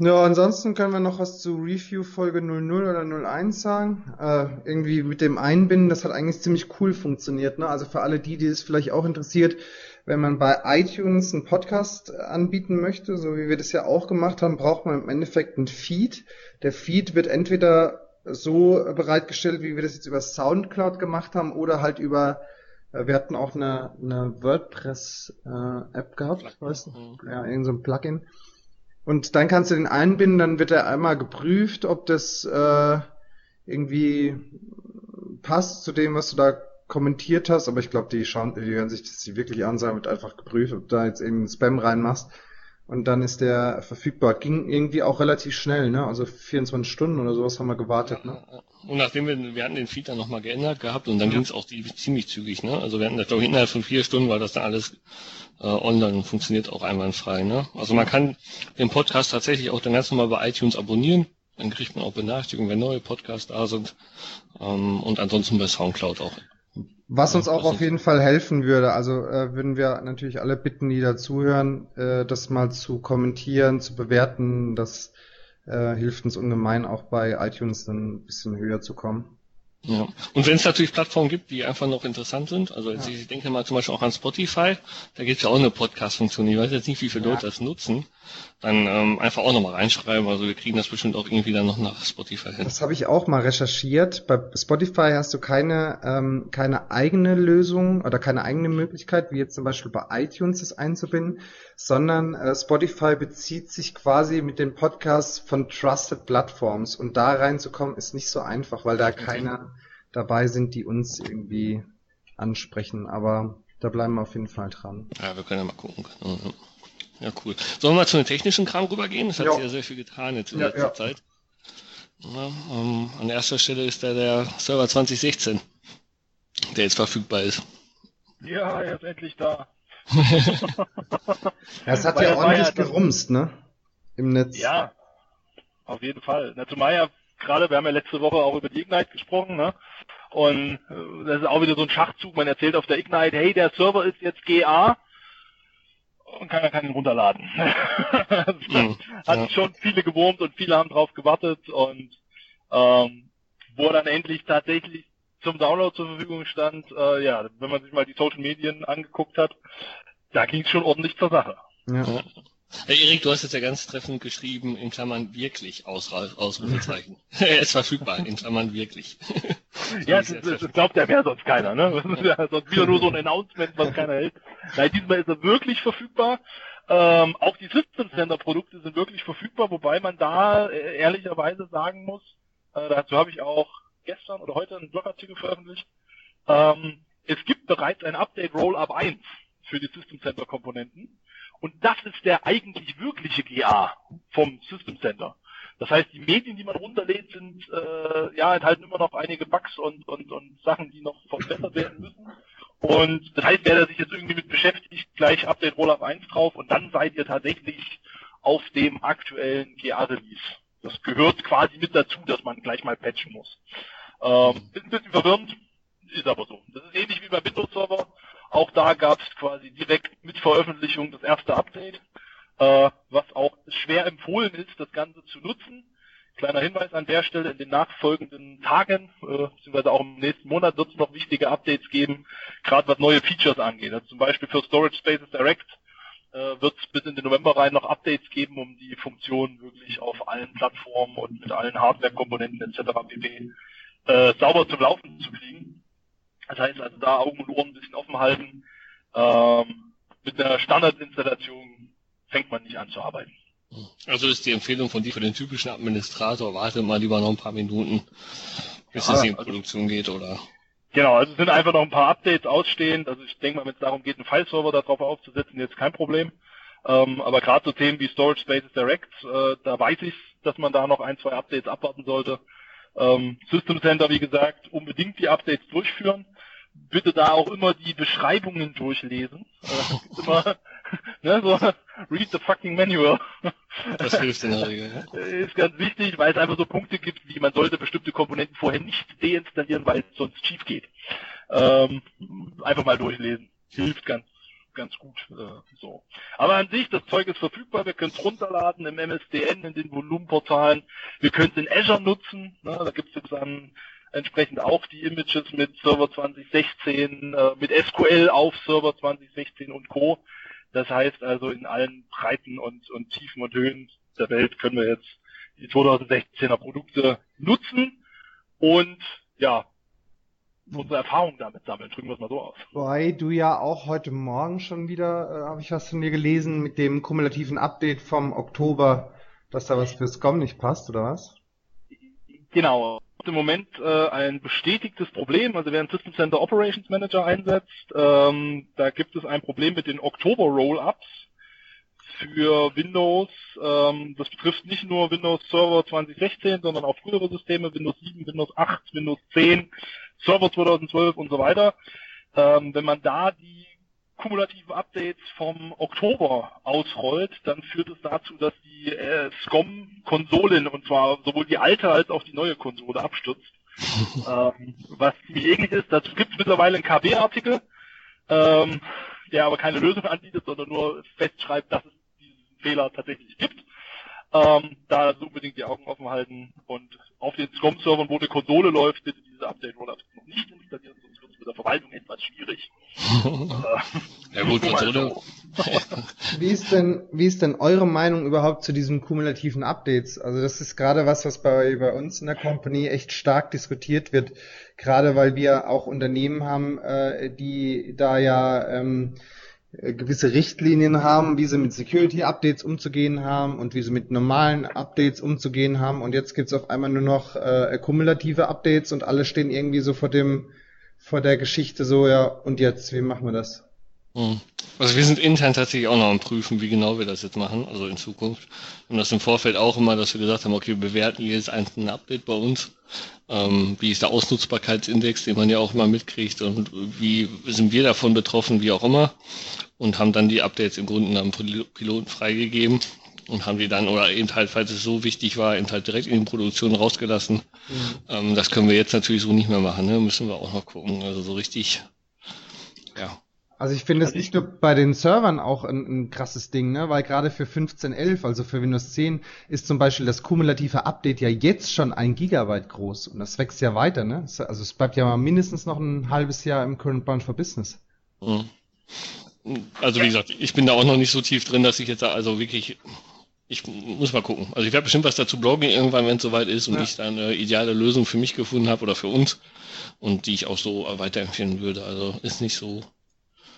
Ja, ansonsten können wir noch was zu Review Folge 00 oder 01 sagen. Äh, irgendwie mit dem Einbinden, das hat eigentlich ziemlich cool funktioniert. Ne? Also für alle die, die es vielleicht auch interessiert, wenn man bei iTunes einen Podcast anbieten möchte, so wie wir das ja auch gemacht haben, braucht man im Endeffekt einen Feed. Der Feed wird entweder so bereitgestellt, wie wir das jetzt über Soundcloud gemacht haben, oder halt über wir hatten auch eine, eine WordPress-App äh, gehabt, weißt du? Mhm. Ja, irgend so ein Plugin. Und dann kannst du den einbinden, dann wird er einmal geprüft, ob das äh, irgendwie passt zu dem, was du da kommentiert hast, aber ich glaube, die schauen, die hören sich das wirklich an, sagen, wird einfach geprüft, ob du da jetzt eben Spam reinmachst. Und dann ist der verfügbar. Ging irgendwie auch relativ schnell, ne? Also 24 Stunden oder sowas haben wir gewartet, ne? Und nachdem wir, wir hatten den Feed dann nochmal geändert gehabt und dann ja. ging es auch die, ziemlich zügig, ne? Also wir hatten das, glaube ich, innerhalb von vier Stunden war das dann alles äh, online und funktioniert auch einwandfrei, ne? Also man kann den Podcast tatsächlich auch dann ganz normal bei iTunes abonnieren. Dann kriegt man auch Benachrichtigungen, wenn neue Podcasts da sind. Ähm, und ansonsten bei Soundcloud auch was uns auch auf jeden Fall helfen würde, also äh, würden wir natürlich alle bitten, die da zuhören, äh, das mal zu kommentieren, zu bewerten. Das äh, hilft uns ungemein auch bei iTunes dann ein bisschen höher zu kommen. Ja. Und wenn es natürlich Plattformen gibt, die einfach noch interessant sind, also ja. ich denke mal zum Beispiel auch an Spotify, da gibt es ja auch eine Podcast-Funktion. Ich weiß jetzt nicht, wie viele ja. Leute das nutzen. Dann ähm, einfach auch nochmal reinschreiben. Also wir kriegen das bestimmt auch irgendwie dann noch nach Spotify hin. Das habe ich auch mal recherchiert. Bei Spotify hast du keine, ähm, keine eigene Lösung oder keine eigene Möglichkeit, wie jetzt zum Beispiel bei iTunes das einzubinden, sondern äh, Spotify bezieht sich quasi mit den Podcasts von Trusted Platforms und da reinzukommen ist nicht so einfach, weil da keine dabei sind, die uns irgendwie ansprechen. Aber da bleiben wir auf jeden Fall dran. Ja, wir können ja mal gucken. Ja, cool. Sollen wir mal zu den technischen Kram rübergehen? Das hat sich ja sehr viel getan jetzt in ja, letzter ja. Zeit. Ja, um, ähm, an erster Stelle ist da der Server 2016, der jetzt verfügbar ist. Ja, er ist endlich da. <laughs> ja, es hat ja ordentlich gerumst, ne? Im Netz. Ja, auf jeden Fall. Na, zumal ja gerade, wir haben ja letzte Woche auch über die Ignite gesprochen, ne? Und äh, das ist auch wieder so ein Schachzug. Man erzählt auf der Ignite, hey, der Server ist jetzt GA und keiner kann ihn runterladen. <laughs> mhm, hat ja. schon viele gewurmt und viele haben drauf gewartet und ähm, wo er dann endlich tatsächlich zum Download zur Verfügung stand, äh, ja, wenn man sich mal die Social Medien angeguckt hat, da ging es schon ordentlich zur Sache. Ja. Herr Erik, du hast jetzt ja ganz treffend geschrieben, in Klammern wirklich, Ausrufezeichen. <laughs> er ist verfügbar, in Klammern wirklich. <laughs> ja, das, das, das, glaubt ja mehr sonst keiner, ne? Das <laughs> ist ja sonst wieder nur so ein Announcement, was keiner hält. Nein, diesmal ist er wirklich verfügbar. Ähm, auch die System Center Produkte sind wirklich verfügbar, wobei man da äh, ehrlicherweise sagen muss, äh, dazu habe ich auch gestern oder heute einen Blogartikel veröffentlicht, ähm, es gibt bereits ein Update Rollup 1 für die System Center Komponenten. Und das ist der eigentlich wirkliche GA vom System Center. Das heißt, die Medien, die man runterlädt, sind äh, ja enthalten immer noch einige Bugs und, und, und Sachen, die noch verbessert werden müssen. Und das heißt, wer sich jetzt irgendwie mit beschäftigt, gleich Update Rollup 1 drauf und dann seid ihr tatsächlich auf dem aktuellen GA-Release. Das gehört quasi mit dazu, dass man gleich mal patchen muss. Ähm, ist ein bisschen verwirrend, ist aber so. Das ist ähnlich wie bei Windows Server. Auch da gab es quasi direkt mit Veröffentlichung das erste Update, äh, was auch schwer empfohlen ist, das Ganze zu nutzen. kleiner Hinweis an der Stelle, in den nachfolgenden Tagen, äh, beziehungsweise auch im nächsten Monat wird es noch wichtige Updates geben, gerade was neue Features angeht. Also zum Beispiel für Storage Spaces Direct äh, wird es bis in den November rein noch Updates geben, um die Funktion wirklich auf allen Plattformen und mit allen Hardware-Komponenten etc. pp. Äh, sauber zum Laufen zu kriegen. Das heißt also da Augen und Ohren ein bisschen offen halten. Ähm, mit der Standardinstallation fängt man nicht an zu arbeiten. Also ist die Empfehlung von dir für den typischen Administrator, warte mal lieber noch ein paar Minuten, bis ja, es in also, Produktion geht, oder? Genau, also es sind einfach noch ein paar Updates ausstehend. Also ich denke mal, wenn es darum geht, einen File-Server darauf aufzusetzen, jetzt kein Problem. Ähm, aber gerade so Themen wie Storage Spaces Direct, äh, da weiß ich, dass man da noch ein, zwei Updates abwarten sollte. Ähm, System Center, wie gesagt, unbedingt die Updates durchführen. Bitte da auch immer die Beschreibungen durchlesen. Äh, immer, <laughs> ne, so, read the fucking manual. Das hilft in der Regel. Ja. <laughs> Ist ganz wichtig, weil es einfach so Punkte gibt, wie man sollte bestimmte Komponenten vorher nicht deinstallieren, weil es sonst schief geht. Ähm, einfach mal durchlesen. Hilft ganz ganz gut äh, so. Aber an sich, das Zeug ist verfügbar, wir können es runterladen im MSDN, in den Volumenportalen, wir können es in Azure nutzen, ne, da gibt es jetzt dann entsprechend auch die Images mit Server 2016, äh, mit SQL auf Server 2016 und Co. Das heißt also in allen Breiten und, und Tiefen und Höhen der Welt können wir jetzt die 2016er Produkte nutzen und ja, unsere Erfahrungen damit sammeln, drücken wir es mal so aus. Wobei du ja auch heute Morgen schon wieder, äh, habe ich was von dir gelesen, mit dem kumulativen Update vom Oktober, dass da was für SCOM nicht passt, oder was? Genau, im Moment äh, ein bestätigtes Problem. Also wer einen System Center Operations Manager einsetzt, ähm, da gibt es ein Problem mit den Oktober Rollups für Windows. Ähm, das betrifft nicht nur Windows Server 2016, sondern auch frühere Systeme, Windows 7, Windows 8, Windows 10, Server 2012 und so weiter. Ähm, wenn man da die kumulativen Updates vom Oktober ausrollt, dann führt es dazu, dass die äh, SCOM-Konsolen, und zwar sowohl die alte als auch die neue Konsole, abstürzt. <laughs> ähm, was ziemlich ähnlich ist. Dazu gibt es mittlerweile einen KB-Artikel, ähm, der aber keine Lösung anbietet, sondern nur festschreibt, dass es diesen Fehler tatsächlich gibt. Ähm, da also unbedingt die Augen offen halten und auf den SCOM-Servern, wo eine Konsole läuft, bitte diese Update-Rollups noch nicht installieren, sonst wird es mit der Verwaltung etwas schwierig. <laughs> ja gut, Konsole. wie ist denn, wie ist denn eure Meinung überhaupt zu diesen kumulativen Updates? Also das ist gerade was, was bei, bei uns in der Company echt stark diskutiert wird, gerade weil wir auch Unternehmen haben, äh, die da ja ähm, äh, gewisse Richtlinien haben, wie sie mit Security-Updates umzugehen haben und wie sie mit normalen Updates umzugehen haben. Und jetzt gibt's auf einmal nur noch äh, kumulative Updates und alle stehen irgendwie so vor dem vor der Geschichte so, ja, und jetzt, wie machen wir das? Hm. Also wir sind intern tatsächlich auch noch am Prüfen, wie genau wir das jetzt machen, also in Zukunft. Und das im Vorfeld auch immer, dass wir gesagt haben, okay, wir bewerten jedes einzelne Update bei uns. Ähm, wie ist der Ausnutzbarkeitsindex, den man ja auch immer mitkriegt und wie sind wir davon betroffen, wie auch immer. Und haben dann die Updates im Grunde am Piloten freigegeben und haben die dann, oder eben halt, falls es so wichtig war, eben halt direkt in die Produktion rausgelassen. Mhm. Ähm, das können wir jetzt natürlich so nicht mehr machen, ne? müssen wir auch noch gucken. Also so richtig, ja. Also ich finde es also nicht nur bei den Servern auch ein, ein krasses Ding, ne? weil gerade für 15.11, also für Windows 10, ist zum Beispiel das kumulative Update ja jetzt schon ein Gigabyte groß und das wächst ja weiter. Ne? Also es bleibt ja mal mindestens noch ein halbes Jahr im Current Bound for Business. Mhm. Also wie gesagt, ich bin da auch noch nicht so tief drin, dass ich jetzt da also wirklich ich muss mal gucken. Also ich werde bestimmt was dazu bloggen irgendwann, wenn es soweit ist und ja. ich da eine ideale Lösung für mich gefunden habe oder für uns und die ich auch so weiterempfehlen würde. Also ist nicht so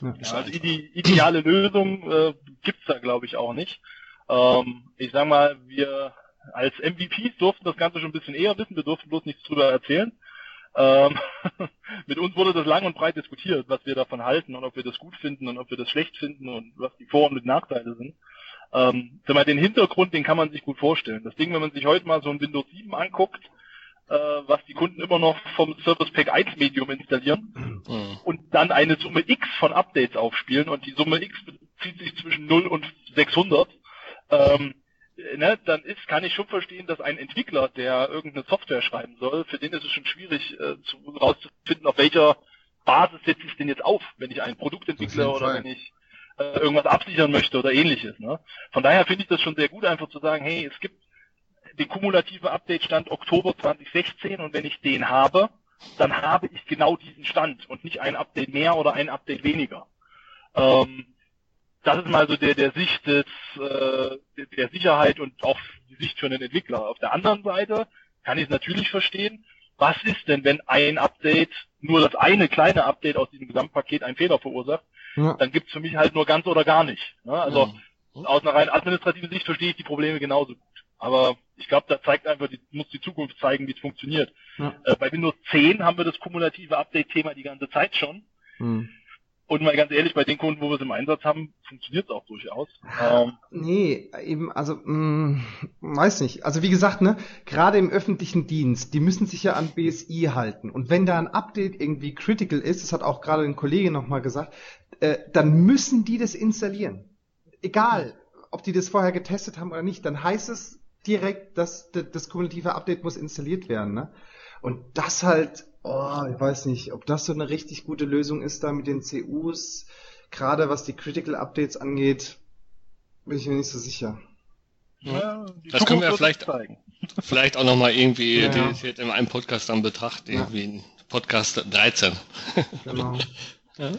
ja, also die ideale Lösung äh, gibt's da, glaube ich, auch nicht. Ähm, ich sag mal, wir als MVPs durften das Ganze schon ein bisschen eher wissen, wir durften bloß nichts drüber erzählen. Ähm, <laughs> mit uns wurde das lang und breit diskutiert, was wir davon halten und ob wir das gut finden und ob wir das schlecht finden und was die Vor- und Nachteile sind. Ähm, den Hintergrund, den kann man sich gut vorstellen. Das Ding, wenn man sich heute mal so ein Windows 7 anguckt, äh, was die Kunden immer noch vom Service Pack 1 Medium installieren mhm. und dann eine Summe X von Updates aufspielen und die Summe X bezieht sich zwischen 0 und 600, ähm, ne, dann ist, kann ich schon verstehen, dass ein Entwickler, der irgendeine Software schreiben soll, für den ist es schon schwierig äh, zu, rauszufinden, auf welcher Basis setze ich denn jetzt auf, wenn ich ein Produkt entwickle oder Fall. wenn ich äh, irgendwas absichern möchte oder ähnliches. Ne? Von daher finde ich das schon sehr gut, einfach zu sagen, hey, es gibt der kumulative Update-Stand Oktober 2016 und wenn ich den habe, dann habe ich genau diesen Stand und nicht ein Update mehr oder ein Update weniger. Ähm, das ist mal so der, der Sicht des, äh, der Sicherheit und auch die Sicht für einen Entwickler. Auf der anderen Seite kann ich es natürlich verstehen, was ist denn, wenn ein Update, nur das eine kleine Update aus diesem Gesamtpaket einen Fehler verursacht, ja. dann gibt's für mich halt nur ganz oder gar nicht. Ne? Also mhm. aus einer rein administrativen Sicht verstehe ich die Probleme genauso gut. Aber ich glaube, da zeigt einfach, die, muss die Zukunft zeigen, wie es funktioniert. Ja. Äh, bei Windows 10 haben wir das kumulative Update-Thema die ganze Zeit schon. Mhm. Und mal ganz ehrlich, bei den Kunden, wo wir es im Einsatz haben, funktioniert es auch durchaus. Ähm, nee, eben, also, mh, mm, weiß nicht. Also wie gesagt, ne, gerade im öffentlichen Dienst, die müssen sich ja an BSI halten. Und wenn da ein Update irgendwie critical ist, das hat auch gerade ein Kollege nochmal gesagt, äh, dann müssen die das installieren. Egal, ob die das vorher getestet haben oder nicht, dann heißt es direkt, dass das kumulative Update muss installiert werden. Ne? Und das halt, oh, ich weiß nicht, ob das so eine richtig gute Lösung ist da mit den CUs, gerade was die Critical Updates angeht, bin ich mir nicht so sicher. Ja, das können wir vielleicht, <laughs> vielleicht auch nochmal irgendwie ja, ja. in einem Podcast dann betrachten, irgendwie ja. Podcast 13. Genau. <laughs> ja.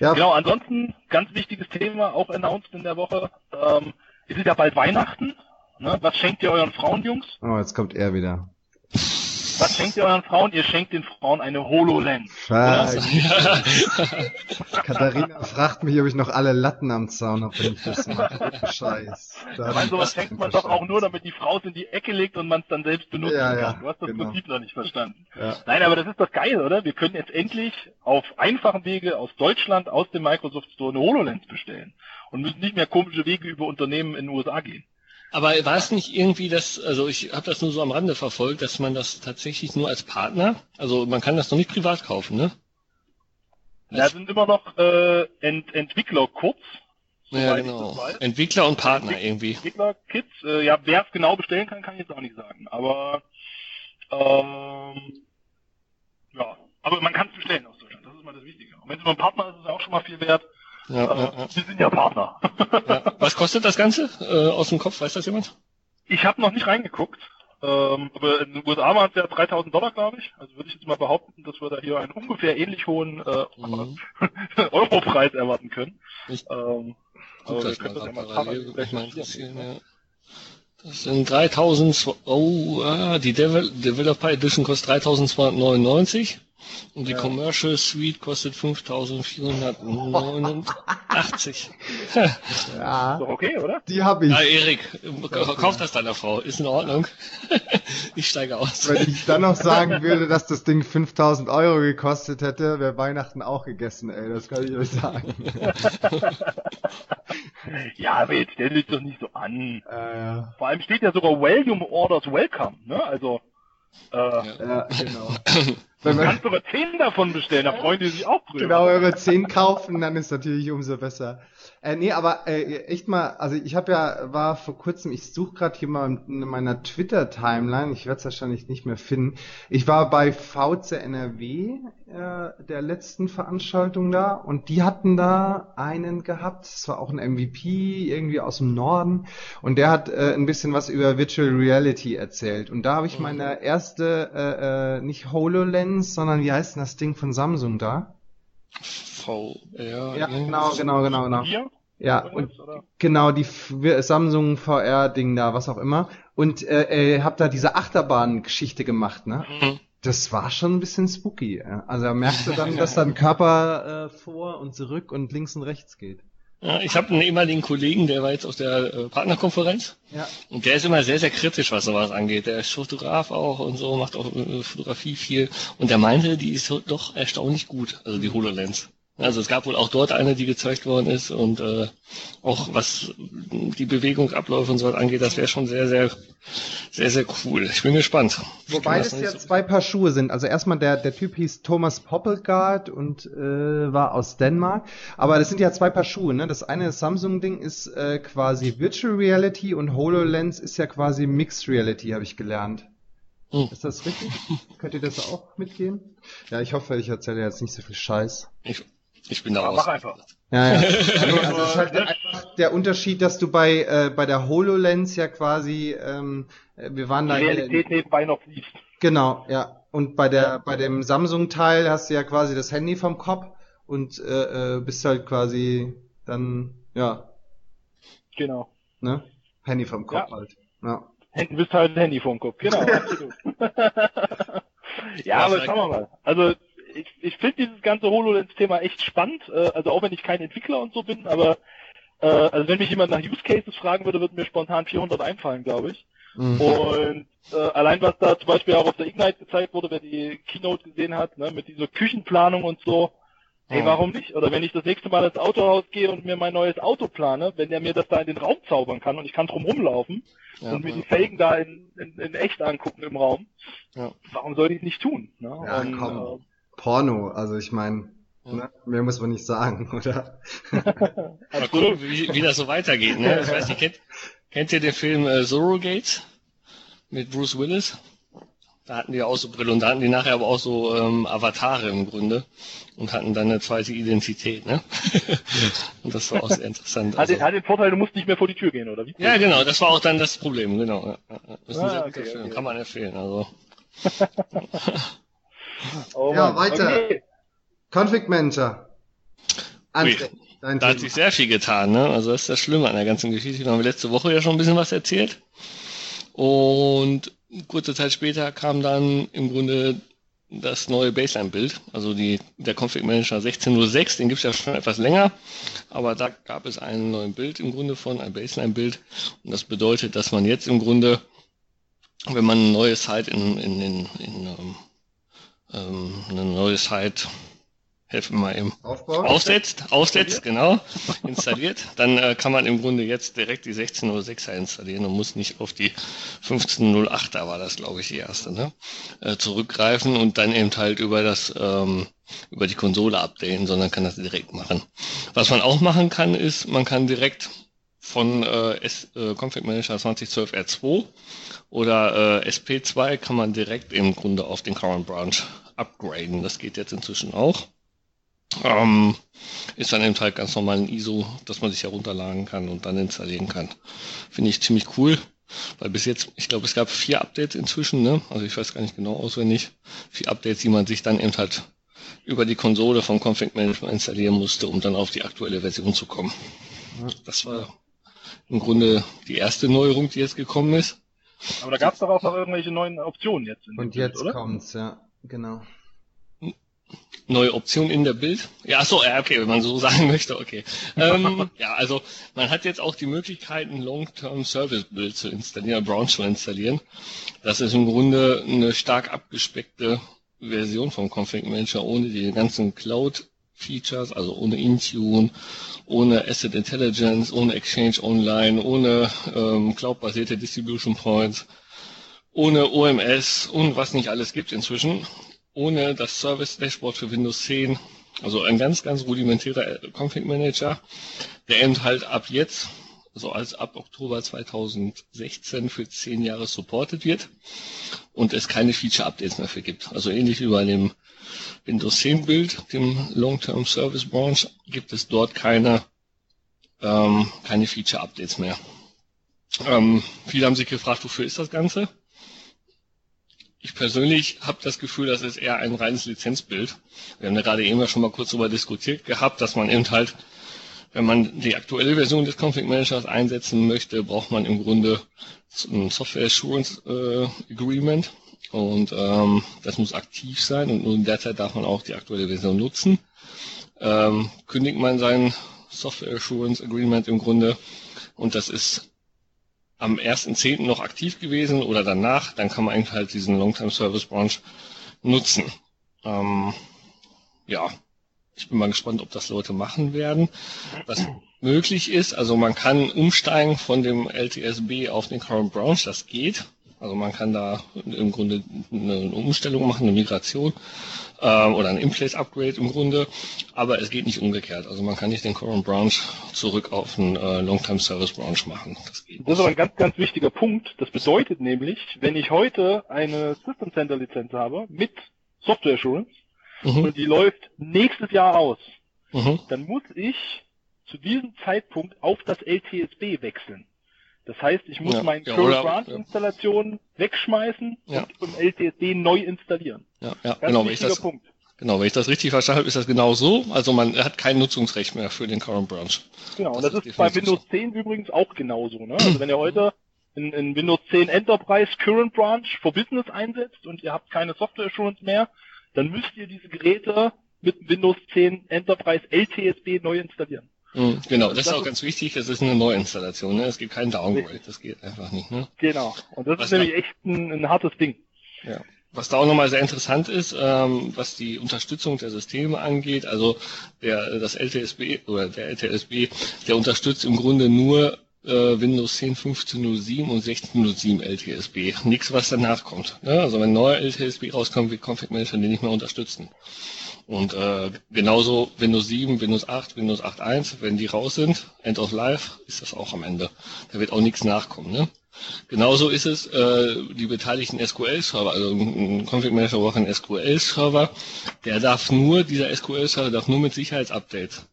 Ja. Genau, ansonsten ganz wichtiges Thema, auch announced in der Woche. Ähm, es ist ja bald Weihnachten. Ne? Was schenkt ihr euren Frauen, Jungs? Oh, jetzt kommt er wieder. Was schenkt ihr euren Frauen? Ihr schenkt den Frauen eine HoloLens. <laughs> Katharina fragt mich, ob ich noch alle Latten am Zaun habe, wenn ich das mache. Scheiß. Meine, sowas schenkt man doch auch nur, damit die Frau es in die Ecke legt und man es dann selbst benutzen ja, ja, kann. Du hast das genau. Prinzip noch nicht verstanden. Ja. Nein, aber das ist doch geil, oder? Wir können jetzt endlich auf einfachen Wege aus Deutschland, aus dem Microsoft Store eine HoloLens bestellen und müssen nicht mehr komische Wege über Unternehmen in den USA gehen. Aber war es nicht irgendwie das, also ich habe das nur so am Rande verfolgt, dass man das tatsächlich nur als Partner, also man kann das noch nicht privat kaufen, ne? Da sind immer noch äh, Ent Entwickler kurz. Ja, genau. Entwickler und Partner Entwick irgendwie. Entwickler, Kids, äh, ja, wer es genau bestellen kann, kann ich jetzt auch nicht sagen. Aber ähm, ja, aber man kann es bestellen aus Deutschland, das ist mal das Wichtige. Und wenn es über einen Partner ist, ist es auch schon mal viel wert. Ja, äh, ja, ja. Sie sind ja Partner. <laughs> ja. Was kostet das Ganze äh, aus dem Kopf? Weiß das jemand? Ich habe noch nicht reingeguckt. Ähm, aber in den USA waren es ja 3000 Dollar, glaube ich. Also würde ich jetzt mal behaupten, dass wir da hier einen ungefähr ähnlich hohen äh, mhm. <laughs> Europreis erwarten können. Ich ähm, aber das wir das ja mal interessieren, ja. Das sind 3000, oh, ah, die Devel Developer Edition kostet 3299. Und die ja. Commercial Suite kostet 5489. <laughs> ja. Doch okay, oder? Die habe ich. Ja, Erik, kauf das deiner Frau. Ist in Ordnung. <laughs> ich steige aus. Wenn ich dann noch sagen würde, dass das Ding 5000 Euro gekostet hätte, wäre Weihnachten auch gegessen, ey. Das kann ich euch sagen. <laughs> ja, aber jetzt stell dich doch nicht so an. Äh, Vor allem steht ja sogar Volume Orders Welcome, ne? Also, äh, ja, genau. <laughs> Wenn man, kannst sogar zehn davon bestellen, da freuen die sich auch drüber. Genau, wenn wir zehn kaufen, dann ist natürlich umso besser. Äh, nee, aber äh, echt mal, also ich habe ja, war vor kurzem, ich suche gerade hier mal in meiner Twitter-Timeline, ich werde es wahrscheinlich nicht mehr finden. Ich war bei VC NRW, äh, der letzten Veranstaltung da, und die hatten da einen gehabt, das war auch ein MVP, irgendwie aus dem Norden, und der hat äh, ein bisschen was über Virtual Reality erzählt. Und da habe ich meine erste, äh, äh, nicht HoloLens, sondern wie heißt denn das Ding von Samsung da? VR. Ja, genau, genau, genau, genau. Ja, und genau, die Samsung VR-Ding da, was auch immer. Und äh, äh, hab da diese Achterbahn-Geschichte gemacht, ne? Mhm. Das war schon ein bisschen spooky. Also merkst du dann, dass dein Körper äh, vor und zurück und links und rechts geht. Ja, ich habe einen ehemaligen Kollegen, der war jetzt auf der äh, Partnerkonferenz. Ja. Und der ist immer sehr, sehr kritisch, was sowas angeht. Der ist Fotograf auch und so, macht auch äh, Fotografie viel. Und der meinte, die ist doch erstaunlich gut, also die HoloLens. Also es gab wohl auch dort eine, die gezeigt worden ist und äh, auch was die Bewegungsabläufe und so was angeht, das wäre schon sehr, sehr, sehr, sehr cool. Ich bin gespannt. Wobei das ja so zwei Paar Schuhe sind. Also erstmal der, der Typ hieß Thomas Poppelgard und äh, war aus Dänemark. Aber das sind ja zwei Paar Schuhe. Ne? Das eine Samsung-Ding ist äh, quasi Virtual Reality und HoloLens ist ja quasi Mixed Reality, habe ich gelernt. Hm. Ist das richtig? Könnt ihr das auch mitgehen? Ja, ich hoffe, ich erzähle jetzt nicht so viel Scheiß. Ich ich bin da raus. Mach einfach. Ja, ja. <laughs> Also, also es ist halt einfach, der Unterschied, dass du bei, äh, bei der HoloLens ja quasi, ähm, äh, wir waren da. Die Realität nebenbei noch siehst. Genau, ja. Und bei der, bei dem Samsung-Teil hast du ja quasi das Handy vom Kopf und äh, äh, bist halt quasi dann, ja. Genau. Ne? Handy vom Kopf Ja. halt. Ja. Du bist halt ein Handy vom Kopf, genau, <laughs> absolut. <laughs> ja, aber schauen wir mal. Also ich, ich finde dieses ganze HoloLens-Thema echt spannend, äh, also auch wenn ich kein Entwickler und so bin, aber äh, also wenn mich jemand nach Use Cases fragen würde, würden mir spontan 400 einfallen, glaube ich. Mhm. Und äh, allein was da zum Beispiel auch auf der Ignite gezeigt wurde, wer die Keynote gesehen hat, ne, mit dieser Küchenplanung und so, hey, Ja. warum nicht? Oder wenn ich das nächste Mal ins Autohaus gehe und mir mein neues Auto plane, wenn der mir das da in den Raum zaubern kann und ich kann drum rumlaufen Ja, und mir die Felgen da in, in, in echt angucken im Raum, Ja. warum soll ich es nicht tun? Ne? Ja, und, komm. Porno, also ich meine, ne? mehr muss man nicht sagen, <laughs> oder? Mal gucken, wie, wie das so weitergeht. Ne? Ich weiß nicht, kennt, kennt ihr den Film äh, Surrogate mit Bruce Willis? Da hatten die auch so Brille und da hatten die nachher aber auch so ähm, Avatare im Grunde und hatten dann eine zweite Identität. Ne? <laughs> und das war auch sehr interessant. Hat, Also, den, hat den Vorteil, du musst nicht mehr vor die Tür gehen, oder wie? ja, genau, das war auch dann das Problem. Genau. Ja, ja, ja. Das ist ein Ah, sehr guter okay, Film, okay. kann man empfehlen. Also <laughs> Oh, Ja, weiter. Okay. Config Manager. André, Da hat sich sehr viel getan, ne? Also das ist das Schlimme an der ganzen Geschichte. Da haben wir letzte Woche ja schon ein bisschen was erzählt. Und kurze Zeit später kam dann im Grunde das neue Baseline-Bild, also die, der Config Manager 16.06, den gibt es ja schon etwas länger, aber da gab es einen neuen Bild im Grunde von, ein Baseline-Bild. Und das bedeutet, dass man jetzt im Grunde, wenn man eine neue Site in, in, in, in ähm, eine neue Site, helfen wir mal eben, Aufbau? aufsetzt, aufsetzt, genau, installiert, dann äh, kann man im Grunde jetzt direkt die 16.06er installieren und muss nicht auf die 15.08er war das, glaube ich, die erste, ne? äh, zurückgreifen und dann eben halt über das ähm, über die Konsole updaten, sondern kann das direkt machen. Was man auch machen kann, ist, man kann direkt von äh, S, äh, Config Manager 2012 R2 oder äh, SP2 kann man direkt im Grunde auf den Current Branch upgraden. Das geht jetzt inzwischen auch. Ähm, ist dann eben halt ganz normal ein ISO, dass man sich herunterladen kann und dann installieren kann. Finde ich ziemlich cool, weil bis jetzt, ich glaube, es gab vier Updates inzwischen, ne? Also ich weiß gar nicht genau auswendig. Vier Updates, die man sich dann eben halt über die Konsole vom Config Management installieren musste, um dann auf die aktuelle Version zu kommen. Das war im Grunde die erste Neuerung, die jetzt gekommen ist. Aber da gab es doch auch noch irgendwelche neuen Optionen jetzt. Und jetzt oder? kommt's, ja, genau. Neue Option in der Bild? Ja, so, ja, okay, wenn man so <laughs> sagen möchte, okay. Ähm, <laughs> ja, also man hat jetzt auch die Möglichkeit, ein Long-Term Service Bild zu installieren, Branch zu installieren. Das ist im Grunde eine stark abgespeckte Version vom Config Manager ohne die ganzen Cloud Features, also ohne Intune, ohne Asset Intelligence, ohne Exchange Online, ohne ähm, Cloud-basierte Distribution Points, ohne OMS und was nicht alles gibt inzwischen ohne das Service Dashboard für Windows 10. Also ein ganz, ganz rudimentärer Config Manager, der eben halt ab jetzt, also als ab Oktober 2016 für 10 Jahre supported wird und es keine Feature Updates mehr für gibt. Also ähnlich wie bei dem Windows 10 Bild, dem Long-Term Service Branch, gibt es dort keine, ähm, keine Feature Updates mehr. Ähm, viele haben sich gefragt, wofür ist das Ganze? Ich persönlich habe das Gefühl, das ist eher ein reines Lizenzbild. Wir haben ja gerade eben ja schon mal kurz darüber diskutiert gehabt, dass man eben halt, wenn man die aktuelle Version des Config Managers einsetzen möchte, braucht man im Grunde ein Software Assurance äh, Agreement und ähm, das muss aktiv sein und nur in der Zeit darf man auch die aktuelle Version nutzen. Ähm, kündigt man sein Software Assurance Agreement im Grunde und das ist am 1.10. noch aktiv gewesen oder danach, dann kann man eigentlich halt diesen Long-Term Service Branch nutzen. Ähm, ja, ich bin mal gespannt, ob das Leute machen werden. Was möglich ist, also man kann umsteigen von dem LTSB auf den Current Branch, das geht. Also man kann da im Grunde eine Umstellung machen, eine Migration ähm, oder ein In-Place-Upgrade im Grunde, aber es geht nicht umgekehrt. Also man kann nicht den Current Branch zurück auf einen äh, Long-Time Service Branch machen. Das Das ist aber ein ganz, ganz wichtiger Punkt. Das bedeutet nämlich, wenn ich heute eine System Center Lizenz habe mit Software Assurance Mhm. und die läuft nächstes Jahr aus, Mhm. dann muss ich zu diesem Zeitpunkt auf das LTSB wechseln. Das heißt, ich muss ja, meine ja, Current Branch Installation ja. wegschmeißen und im LTSD neu installieren. Ja, ja Ganz genau. Wenn ich, das, Punkt. genau, wenn ich das richtig verstanden habe, ist das genau so. Also man hat kein Nutzungsrecht mehr für den Current Branch. Genau, das und das ist, ist bei Windows so. 10 übrigens auch genauso. Ne? Also wenn ihr heute in, in Windows 10 Enterprise Current Branch for Business einsetzt und ihr habt keine Software Assurance mehr, dann müsst ihr diese Geräte mit Windows 10 Enterprise LTSB neu installieren. Mhm, genau, das, das, ist auch ganz wichtig, das ist eine Neuinstallation, ne? Es gibt keinen Downgrade, das geht einfach nicht, ne? Genau. Und das was ist nämlich echt ein, ein, hartes Ding. Ja. Was da auch nochmal sehr interessant ist, ähm, was die Unterstützung der Systeme angeht, also der das LTSB oder der LTSB, der unterstützt im Grunde nur äh, Windows 10 15.07 und 16.07 LTSB. Nichts, was danach kommt. Ne? Also wenn neuer LTSB rauskommt, wird Config Manager den nicht mehr unterstützen. Und äh, genauso Windows 7, Windows 8, Windows 8.1, wenn die raus sind, End of Life, ist das auch am Ende. Da wird auch nichts nachkommen. Ne? Genauso ist es, äh, die beteiligten SQL-Server, also ein Config Manager braucht einen SQL-Server, der darf nur, dieser SQL-Server darf nur mit Sicherheitsupdates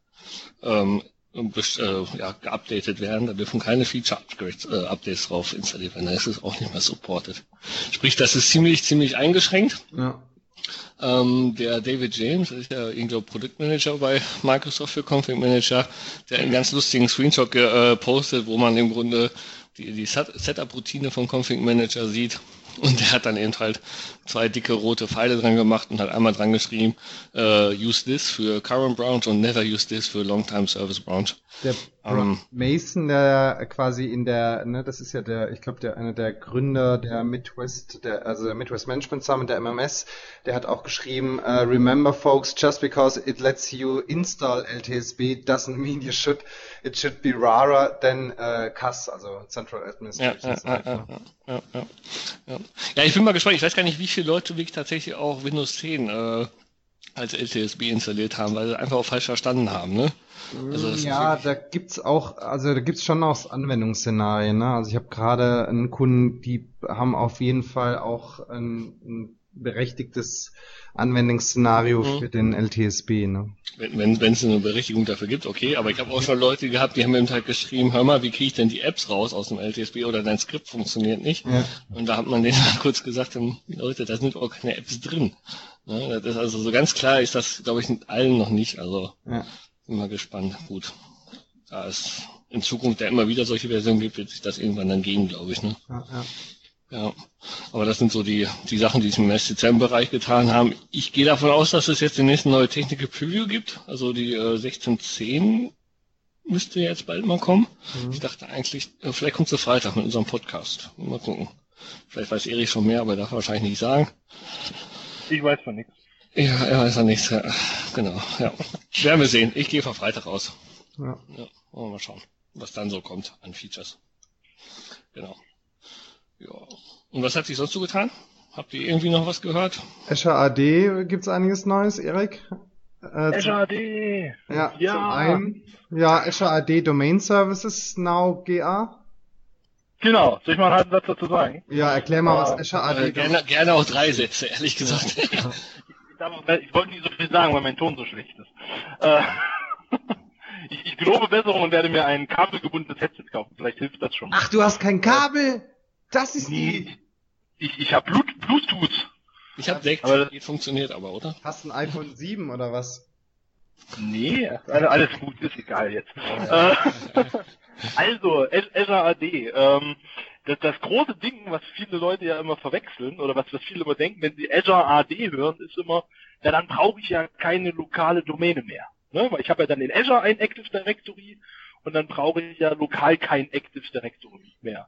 ähm, äh, ja, geupdatet werden. Da dürfen keine Feature-Updates äh, Updates drauf installiert werden. Da ist es auch nicht mehr supported. Sprich, das ist ziemlich, ziemlich eingeschränkt. Ja. Ähm, der David James, ist ja irgendwo Produktmanager bei Microsoft für Config Manager, der einen ganz lustigen Screenshot gepostet, wo man im Grunde die, die Setup-Routine vom Config Manager sieht. Und der hat dann eben halt zwei dicke rote Pfeile dran gemacht und hat einmal dran geschrieben, uh, use this für Current Branch und never use this für Longtime Service Branch. Der um, ähm, Mason, der quasi in der, ne, das ist ja der, ich glaube, der einer der Gründer der Midwest, der, also der Midwest Management Summit, der MMS, der hat auch geschrieben, uh, remember folks, just because it lets you install LTSB doesn't mean you should, it should be rarer than uh, CAS, also Central Administration. Ja, ja, ja, ja, ja, ja. ja, ich bin mal gespannt, ich weiß gar nicht, wie viele Leute wirklich tatsächlich auch Windows 10 äh, als LTSB installiert haben, weil sie einfach auch falsch verstanden haben, ne? Also ja, da gibt's auch, also da gibt's schon auch Anwendungsszenarien, ne? Also ich habe gerade einen Kunden, die haben auf jeden Fall auch ein, ein berechtigtes Anwendungsszenario mhm. für den LTSB. Ne? Wenn es wenn, eine Berechtigung dafür gibt, okay, aber ich habe auch schon Leute gehabt, die haben mir halt geschrieben, hör mal, wie kriege ich denn die Apps raus aus dem LTSB oder dein Skript funktioniert nicht. Ja. Und da hat man denen <laughs> mal kurz gesagt, Leute, da sind auch keine Apps drin. Ne? Das ist also so ganz klar ist das, glaube ich, mit allen noch nicht. Also ja. bin mal gespannt. Gut. Da es in Zukunft ja immer wieder solche Versionen gibt, wird sich das irgendwann dann gehen, glaube ich. Ne? Ja, ja. Ja, aber das sind so die, die Sachen, die sich im SCCM-Bereich getan haben. Ich gehe davon aus, dass es jetzt die nächste neue Technical Preview gibt. Also die äh, 1610 müsste jetzt bald mal kommen. Mhm. Ich dachte eigentlich, äh, vielleicht kommt sie Freitag mit unserem Podcast. Mal gucken. Vielleicht weiß Erich schon mehr, aber darf wahrscheinlich nicht sagen. Ich weiß von nichts. Ja, er weiß von nichts. Ja. Genau, ja. Werden wir sehen. Ich gehe von Freitag aus. Ja. ja. Wollen wir mal schauen, was dann so kommt an Features. Genau. Ja. Und was hat sich sonst so getan? Habt ihr irgendwie noch was gehört? Azure AD gibt's einiges Neues, Erik? Äh, Azure AD! Ja, ja. Zum einen, ja, Azure AD Domain Services Now GA. Genau, soll ich mal einen halben Satz dazu sagen? Ja, erklär mal, was Azure AD äh, gerne, gerne auch drei Sätze, ehrlich gesagt. <laughs> ich, ich wollte nicht so viel sagen, weil mein Ton so schlecht ist. Äh, <laughs> ich, ich gelobe Besserung und werde mir ein kabelgebundenes Headset kaufen. Vielleicht hilft das schon. Ach, du hast kein Kabel? Das ist die. Ich, ich habe Bluetooth. Ich habe 6, aber das funktioniert aber, oder? Hast du ein iPhone <laughs> 7 oder was? Nee, alles gut, ist egal jetzt. Äh, <laughs> also, Azure AD. Ähm, das, das große Ding, was viele Leute ja immer verwechseln, oder was, was viele immer denken, wenn sie Azure AD hören, ist immer, ja, dann brauche ich ja keine lokale Domäne mehr. Ne? Weil ich habe ja dann in Azure ein Active Directory und dann brauche ich ja lokal kein Active Directory mehr.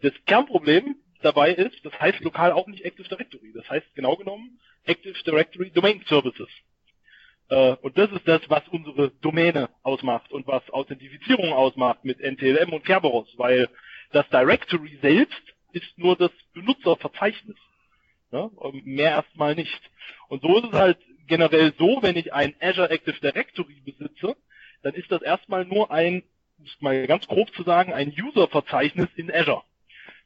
Das Kernproblem dabei ist, das heißt lokal auch nicht Active Directory. Das heißt genau genommen Active Directory Domain Services. Äh, und das ist das, was unsere Domäne ausmacht und was Authentifizierung ausmacht mit NTLM und Kerberos, weil das Directory selbst ist nur das Benutzerverzeichnis. Ja, mehr erstmal nicht. Und so ist es halt generell so, wenn ich ein Azure Active Directory besitze, dann ist das erstmal nur ein, mal ganz grob zu sagen, ein User-Verzeichnis in Azure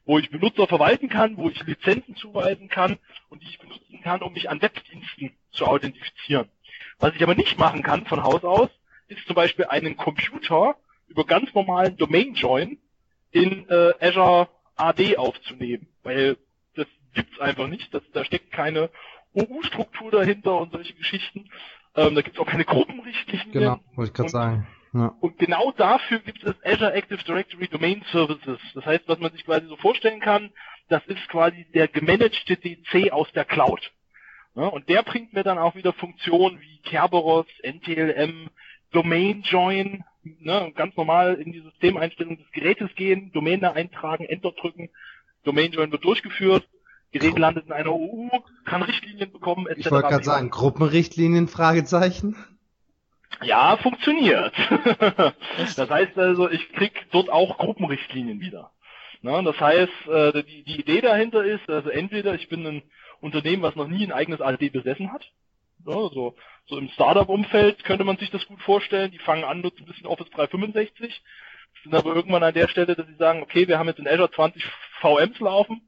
wo ich Benutzer verwalten kann, wo ich Lizenzen zuweisen kann und die ich benutzen kann, um mich an Webdiensten zu authentifizieren. Was ich aber nicht machen kann von Haus aus, ist zum Beispiel einen Computer über ganz normalen Domain Join in äh, Azure AD aufzunehmen, weil das gibt's einfach nicht. Das, da steckt keine OU-Struktur dahinter und solche Geschichten. Ähm, da gibt's auch keine Gruppenrichtlinien. Genau, wollte ich gerade sagen. Ja. Und genau dafür gibt es Azure Active Directory Domain Services. Das heißt, was man sich quasi so vorstellen kann, das ist quasi der gemanagte DC aus der Cloud. Ja, und der bringt mir dann auch wieder Funktionen wie Kerberos, NTLM, Domain Join, ne, ganz normal in die Systemeinstellung des Gerätes gehen, Domäne eintragen, Enter drücken, Domain Join wird durchgeführt, Gerät landet in einer OU, kann Richtlinien bekommen, etc. Ich wollte gerade sagen, Gruppenrichtlinien, Fragezeichen? Ja, funktioniert. <laughs> das heißt also, ich krieg dort auch Gruppenrichtlinien wieder. Na, das heißt, äh, die, die Idee dahinter ist, also entweder ich bin ein Unternehmen, was noch nie ein eigenes AD besessen hat, ja, so, so im Startup-Umfeld könnte man sich das gut vorstellen. Die fangen an, nutzen ein bisschen Office 365, sind aber irgendwann an der Stelle, dass sie sagen, okay, wir haben jetzt in Azure 20 VMs laufen,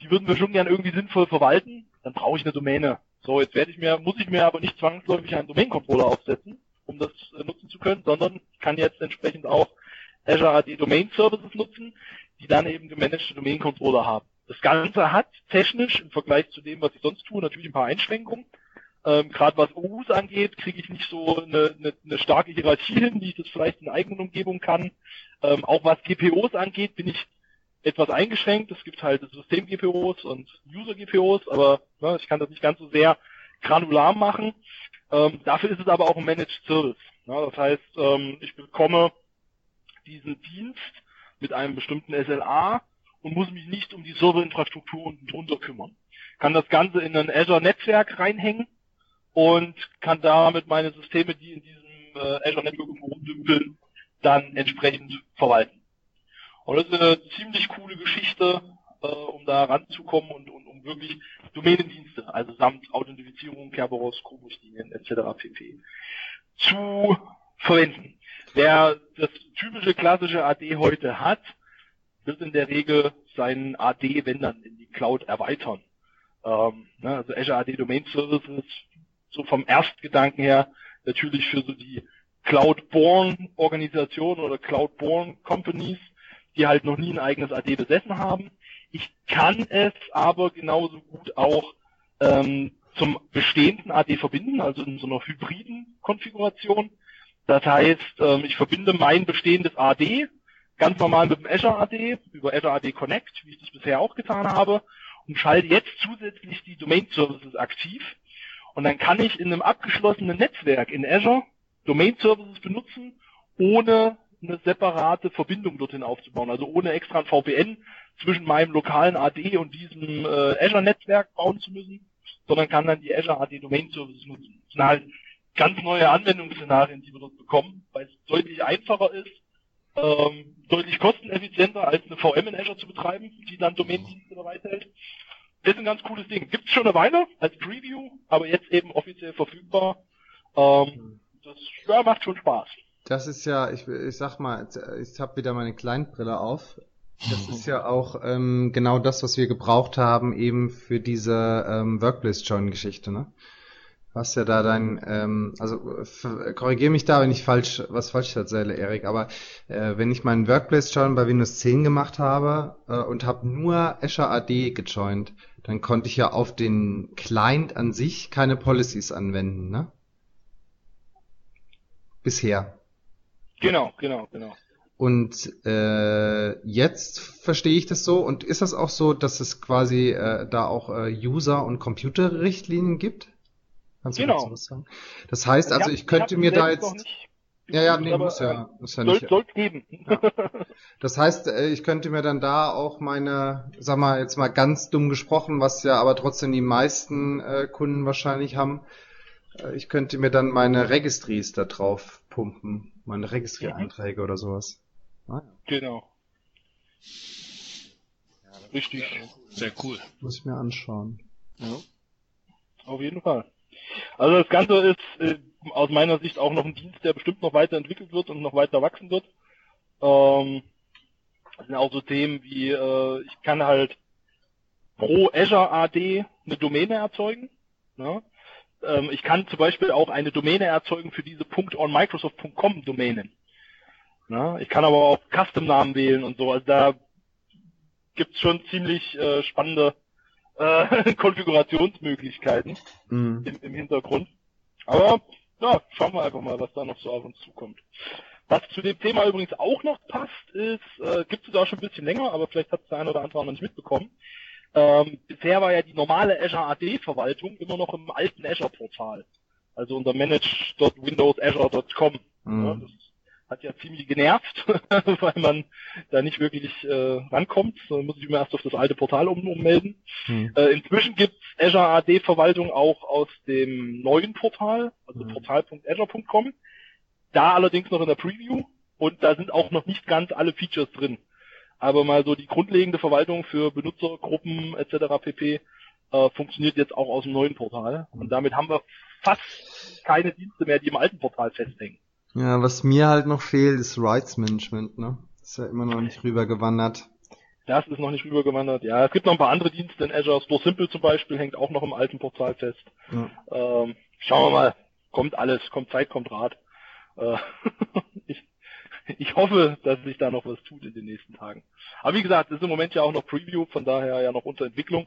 die würden wir schon gern irgendwie sinnvoll verwalten, dann brauche ich eine Domäne. So, jetzt werde ich mir, muss ich mir aber nicht zwangsläufig einen Domain-Controller aufsetzen, um das äh, nutzen zu können, sondern kann jetzt entsprechend auch Azure AD Domain Services nutzen, die dann eben gemanagte Domain-Controller haben. Das Ganze hat technisch im Vergleich zu dem, was ich sonst tue, natürlich ein paar Einschränkungen. Ähm, Gerade was OUs angeht, kriege ich nicht so eine, eine, eine starke Hierarchie hin, wie ich das vielleicht in eigenen Umgebung kann. Ähm, auch was GPOs angeht, bin ich etwas eingeschränkt. Es gibt halt System-GPOs und User-GPOs, aber ne, ich kann das nicht ganz so sehr granular machen. Ähm, dafür ist es aber auch ein Managed Service. Ne? Das heißt, ähm, ich bekomme diesen Dienst mit einem bestimmten SLA und muss mich nicht um die Serverinfrastruktur unten drunter kümmern. Kann das Ganze in ein Azure-Netzwerk reinhängen und kann damit meine Systeme, die in diesem äh, Azure Network rumdümpeln, dann entsprechend verwalten. Und das ist eine ziemlich coole Geschichte, äh, um da ranzukommen und, und um wirklich Domänendienste, also samt Authentifizierung, Kerberos, Gruppenrichtlinien etc. pp. zu verwenden. Wer das typische klassische AD heute hat, wird in der Regel seinen AD, wenn dann, in die Cloud erweitern. Ähm, ne, also Azure AD Domain Services, so vom Erstgedanken her, natürlich für so die Cloud-born Organisationen oder Cloud-born Companies, die halt noch nie ein eigenes AD besessen haben. Ich kann es aber genauso gut auch ähm, zum bestehenden AD verbinden, also in so einer hybriden Konfiguration. Das heißt, ähm, ich verbinde mein bestehendes AD ganz normal mit dem Azure AD über Azure AD Connect, wie ich das bisher auch getan habe, und schalte jetzt zusätzlich die Domain Services aktiv. Und dann kann ich in einem abgeschlossenen Netzwerk in Azure Domain Services benutzen, ohne eine separate Verbindung dorthin aufzubauen. Also ohne extra ein VPN zwischen meinem lokalen AD und diesem äh, Azure-Netzwerk bauen zu müssen, sondern kann dann die Azure AD Domain Services nutzen. Das sind halt ganz neue Anwendungsszenarien, die wir dort bekommen, weil es deutlich einfacher ist, ähm, deutlich kosteneffizienter als eine VM in Azure zu betreiben, die dann Domain-Dienste bereithält. Das ist ein ganz cooles Ding. Gibt es schon eine Weile als Preview, aber jetzt eben offiziell verfügbar. Ähm, das ja, macht schon Spaß. Das ist ja, ich, ich sag mal, ich habe wieder meine Kleinbrille auf. Das ist ja auch ähm, genau das, was wir gebraucht haben, eben für diese ähm, Workplace-Join-Geschichte, ne? Was ja da dein, ähm, also korrigiere mich da, wenn ich falsch, was falsch erzähle, Erik, aber äh, wenn ich meinen Workplace-Join bei Windows 10 gemacht habe äh, und habe nur Azure AD gejoint, dann konnte ich ja auf den Client an sich keine Policies anwenden, ne? Bisher. Genau, genau, genau. Und äh, jetzt verstehe ich das so. Und ist das auch so, dass es quasi äh, da auch äh, User- und Computerrichtlinien gibt? Kannst du genau. was sagen? Das heißt, also ich, ich könnte ich mir da jetzt. Ja, ja, nee, muss ja, muss ja soll, nicht. Soll geben. Ja. Das heißt, äh, ich könnte mir dann da auch meine, sag mal jetzt mal ganz dumm gesprochen, was ja aber trotzdem die meisten äh, Kunden wahrscheinlich haben, äh, ich könnte mir dann meine Registries da drauf pumpen, meine Registry-Einträge mhm. oder sowas. Ah, ja. Genau. Richtig. Sehr cool. Muss ich mir anschauen. Ja. Auf jeden Fall. Also das Ganze ist äh, aus meiner Sicht auch noch ein Dienst, der bestimmt noch weiterentwickelt wird und noch weiter wachsen wird. Ähm, das sind auch so Themen wie, äh, ich kann halt pro Azure AD eine Domäne erzeugen. Ne? Ähm, ich kann zum Beispiel auch eine Domäne erzeugen für diese .onmicrosoft.com Domänen. Na, ich kann aber auch Custom-Namen wählen und so. Also da gibt's schon ziemlich äh, spannende äh, <laughs> Konfigurationsmöglichkeiten mhm. im, im Hintergrund. Aber ja, schauen wir einfach mal, was da noch so auf uns zukommt. Was zu dem Thema übrigens auch noch passt, ist, äh, gibt es da schon ein bisschen länger, aber vielleicht hat es der eine oder andere noch nicht mitbekommen. Ähm, bisher war ja die normale Azure AD-Verwaltung immer noch im alten Azure-Portal. Also unter manage.windowsazure.com. Mhm. Ja, das hat ja ziemlich genervt, <laughs> weil man da nicht wirklich äh, rankommt. Da muss ich immer erst auf das alte Portal um, ummelden. Mhm. Äh, inzwischen gibt es Azure AD Verwaltung auch aus dem neuen Portal, also mhm. portal.azure.com. Da allerdings noch in der Preview und da sind auch noch nicht ganz alle Features drin. Aber mal so die grundlegende Verwaltung für Benutzergruppen etc. pp. Äh, funktioniert jetzt auch aus dem neuen Portal. Und damit haben wir fast keine Dienste mehr, die im alten Portal festhängen. Ja, was mir halt noch fehlt, ist Rights Management, ne? Ist ja immer noch nicht rübergewandert. Das ist noch nicht rübergewandert. Ja, es gibt noch ein paar andere Dienste in Azure. Store Simple zum Beispiel hängt auch noch im alten Portal fest. Ja. Ähm, schauen wir mal. Kommt alles. Kommt Zeit, kommt Rat. Äh, <laughs> ich, ich hoffe, dass sich da noch was tut in den nächsten Tagen. Aber wie gesagt, es ist im Moment ja auch noch Preview, von daher ja noch unter Entwicklung.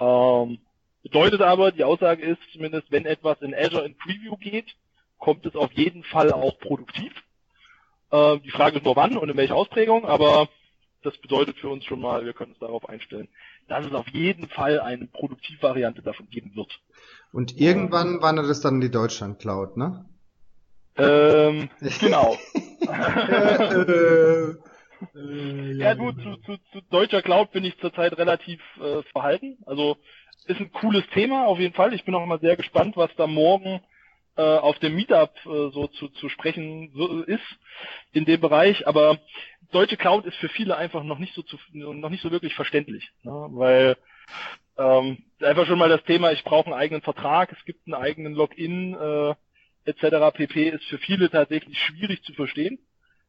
Ähm, bedeutet aber, die Aussage ist zumindest, wenn etwas in Azure in Preview geht, kommt es auf jeden Fall auch produktiv. Äh, die Frage ist nur wann und in welcher Ausprägung, aber das bedeutet für uns schon mal, wir können uns darauf einstellen, dass es auf jeden Fall eine Produktivvariante davon geben wird. Und irgendwann wandert es dann in die Deutschland Cloud, ne? Ähm, <laughs> genau. ja gut, zu, zu, zu deutscher Cloud bin ich zurzeit relativ äh, verhalten. Also ist ein cooles Thema auf jeden Fall. Ich bin auch mal sehr gespannt, was da morgen äh, auf dem Meetup äh, so zu, zu sprechen so, ist in dem Bereich, aber deutsche Cloud ist für viele einfach noch nicht so zu, noch nicht so wirklich verständlich, ne? weil ähm, einfach schon mal das Thema, ich brauche einen eigenen Vertrag, es gibt einen eigenen Login äh, etc. pp. ist für viele tatsächlich schwierig zu verstehen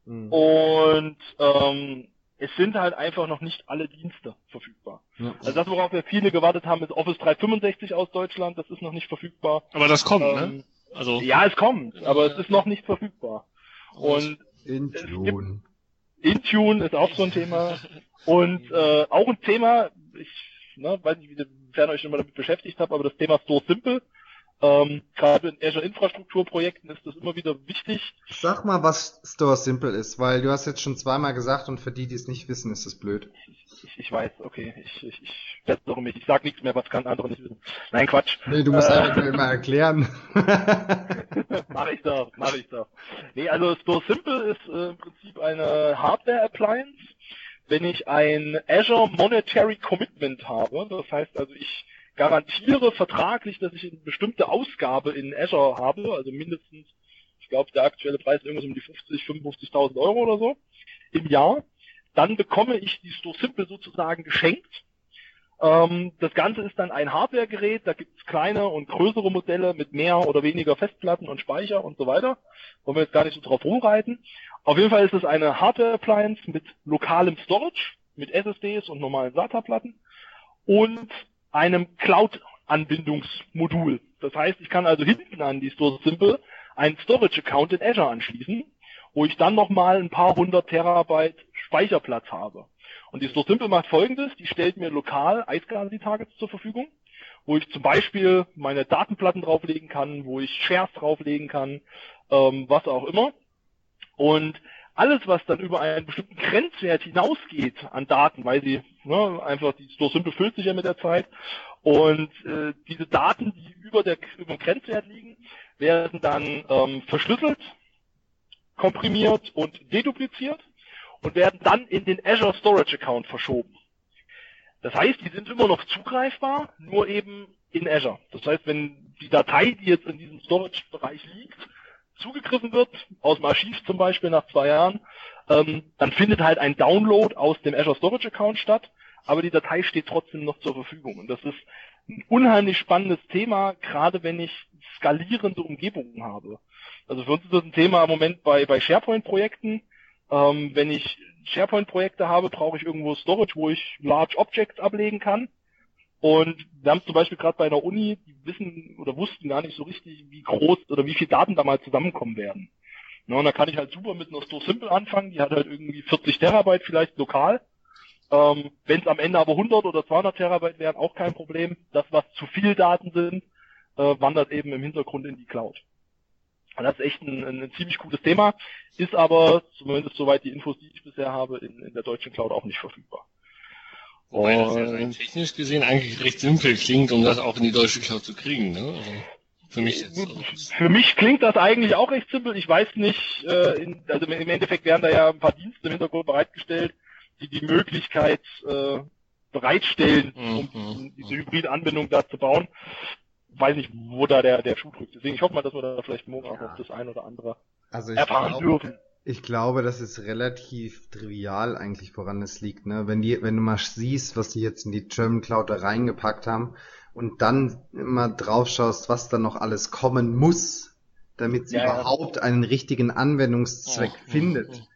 mhm. und ähm, es sind halt einfach noch nicht alle Dienste verfügbar. Ja. Also das, worauf wir viele gewartet haben, ist Office 365 aus Deutschland, das ist noch nicht verfügbar. Aber das kommt, ne? ähm, ne? Also ja, es kommt, aber es ist noch nicht verfügbar. Und Intune. Intune ist auch so ein Thema. Und <laughs> äh, auch ein Thema, ich ne, weiß nicht, wie ihr euch schon mal damit beschäftigt habt, aber das Thema Store Simple ähm, Gerade in Azure Infrastrukturprojekten ist das immer wieder wichtig. Sag mal, was Store Simple ist, weil du hast jetzt schon zweimal gesagt und für die, die es nicht wissen, ist es blöd. Ich, ich, weiß, okay, ich, ich, ich bessere mich. Ich sag nichts mehr, was kann andere nicht wissen. Nein, Quatsch. Nee, du musst äh, einfach immer erklären. <laughs> mach ich doch, mach ich doch. Nee, also Store Simple ist äh, im Prinzip eine Hardware Appliance. Wenn ich ein Azure Monetary Commitment habe, das heißt also ich garantiere vertraglich, dass ich eine bestimmte Ausgabe in Azure habe, also mindestens, ich glaube, der aktuelle Preis ist irgendwas um die 50, 55.000 Euro oder so im Jahr. Dann bekomme ich die Store Simple sozusagen geschenkt. Ähm, das Ganze ist dann ein Hardware-Gerät, da gibt es kleine und größere Modelle mit mehr oder weniger Festplatten und Speicher und so weiter. Wollen wir jetzt gar nicht so drauf rumreiten. Auf jeden Fall ist es eine Hardware-Appliance mit lokalem Storage, mit SSDs und normalen SATA-Platten und einem Cloud-Anbindungsmodul. Das heißt, ich kann also hinten an die Store Simple einen Storage-Account in Azure anschließen, wo ich dann nochmal ein paar hundert Terabyte Speicherplatz habe. Und die Store Simple macht folgendes, die stellt mir lokal iSCSI-Targets zur Verfügung, wo ich zum Beispiel meine Datenplatten drauflegen kann, wo ich Shares drauflegen kann, ähm, was auch immer. Und alles, was dann über einen bestimmten Grenzwert hinausgeht an Daten, weil sie ne, einfach die Store Simple füllt sich ja mit der Zeit und äh, diese Daten, die über der über dem Grenzwert liegen, werden dann ähm, verschlüsselt, komprimiert und dedupliziert und werden dann in den Azure Storage Account verschoben. Das heißt, die sind immer noch zugreifbar, nur eben in Azure. Das heißt, wenn die Datei, die jetzt in diesem Storage-Bereich liegt, zugegriffen wird, aus dem Archiv zum Beispiel nach zwei Jahren, ähm, dann findet halt ein Download aus dem Azure Storage Account statt, aber die Datei steht trotzdem noch zur Verfügung. Und das ist ein unheimlich spannendes Thema, gerade wenn ich skalierende Umgebungen habe. Also für uns ist das ein Thema im Moment bei, bei SharePoint-Projekten. Ähm, wenn ich SharePoint-Projekte habe, brauche ich irgendwo Storage, wo ich Large Objects ablegen kann. Und wir haben zum Beispiel gerade bei einer Uni, die wissen oder wussten gar nicht so richtig, wie groß oder wie viel Daten da mal zusammenkommen werden. Na, und da kann ich halt super mit einer Store Simple anfangen, die hat halt irgendwie 40 Terabyte vielleicht lokal. Ähm, Wenn es am Ende aber 100 oder 200 Terabyte wären, auch kein Problem. Das, was zu viel Daten sind, äh, wandert eben im Hintergrund in die Cloud. Und das ist echt ein, ein ziemlich cooles Thema, ist aber, zumindest soweit die Infos, die ich bisher habe, in, in der deutschen Cloud auch nicht verfügbar. Wobei das ja technisch gesehen eigentlich recht simpel klingt, um das auch in die deutsche Cloud zu kriegen. Ne? Also für mich jetzt. Für mich klingt das eigentlich auch recht simpel. Ich weiß nicht, äh, in, also im Endeffekt werden da ja ein paar Dienste im Hintergrund bereitgestellt, die die Möglichkeit äh, bereitstellen, um mhm. diese hybride Anbindung da zu bauen. Weiß nicht, wo da der, der Schuh drückt. Deswegen, ich hoffe mal, dass wir da vielleicht morgen ja. auch noch das ein oder andere also erfahren glaub, dürfen. Ich glaube, das ist relativ trivial eigentlich, woran es liegt. Ne? Wenn, die, wenn du mal siehst, was die jetzt in die German Cloud da reingepackt haben und dann immer drauf schaust, was da noch alles kommen muss, damit sie ja, überhaupt ja. einen richtigen Anwendungszweck ja, findet,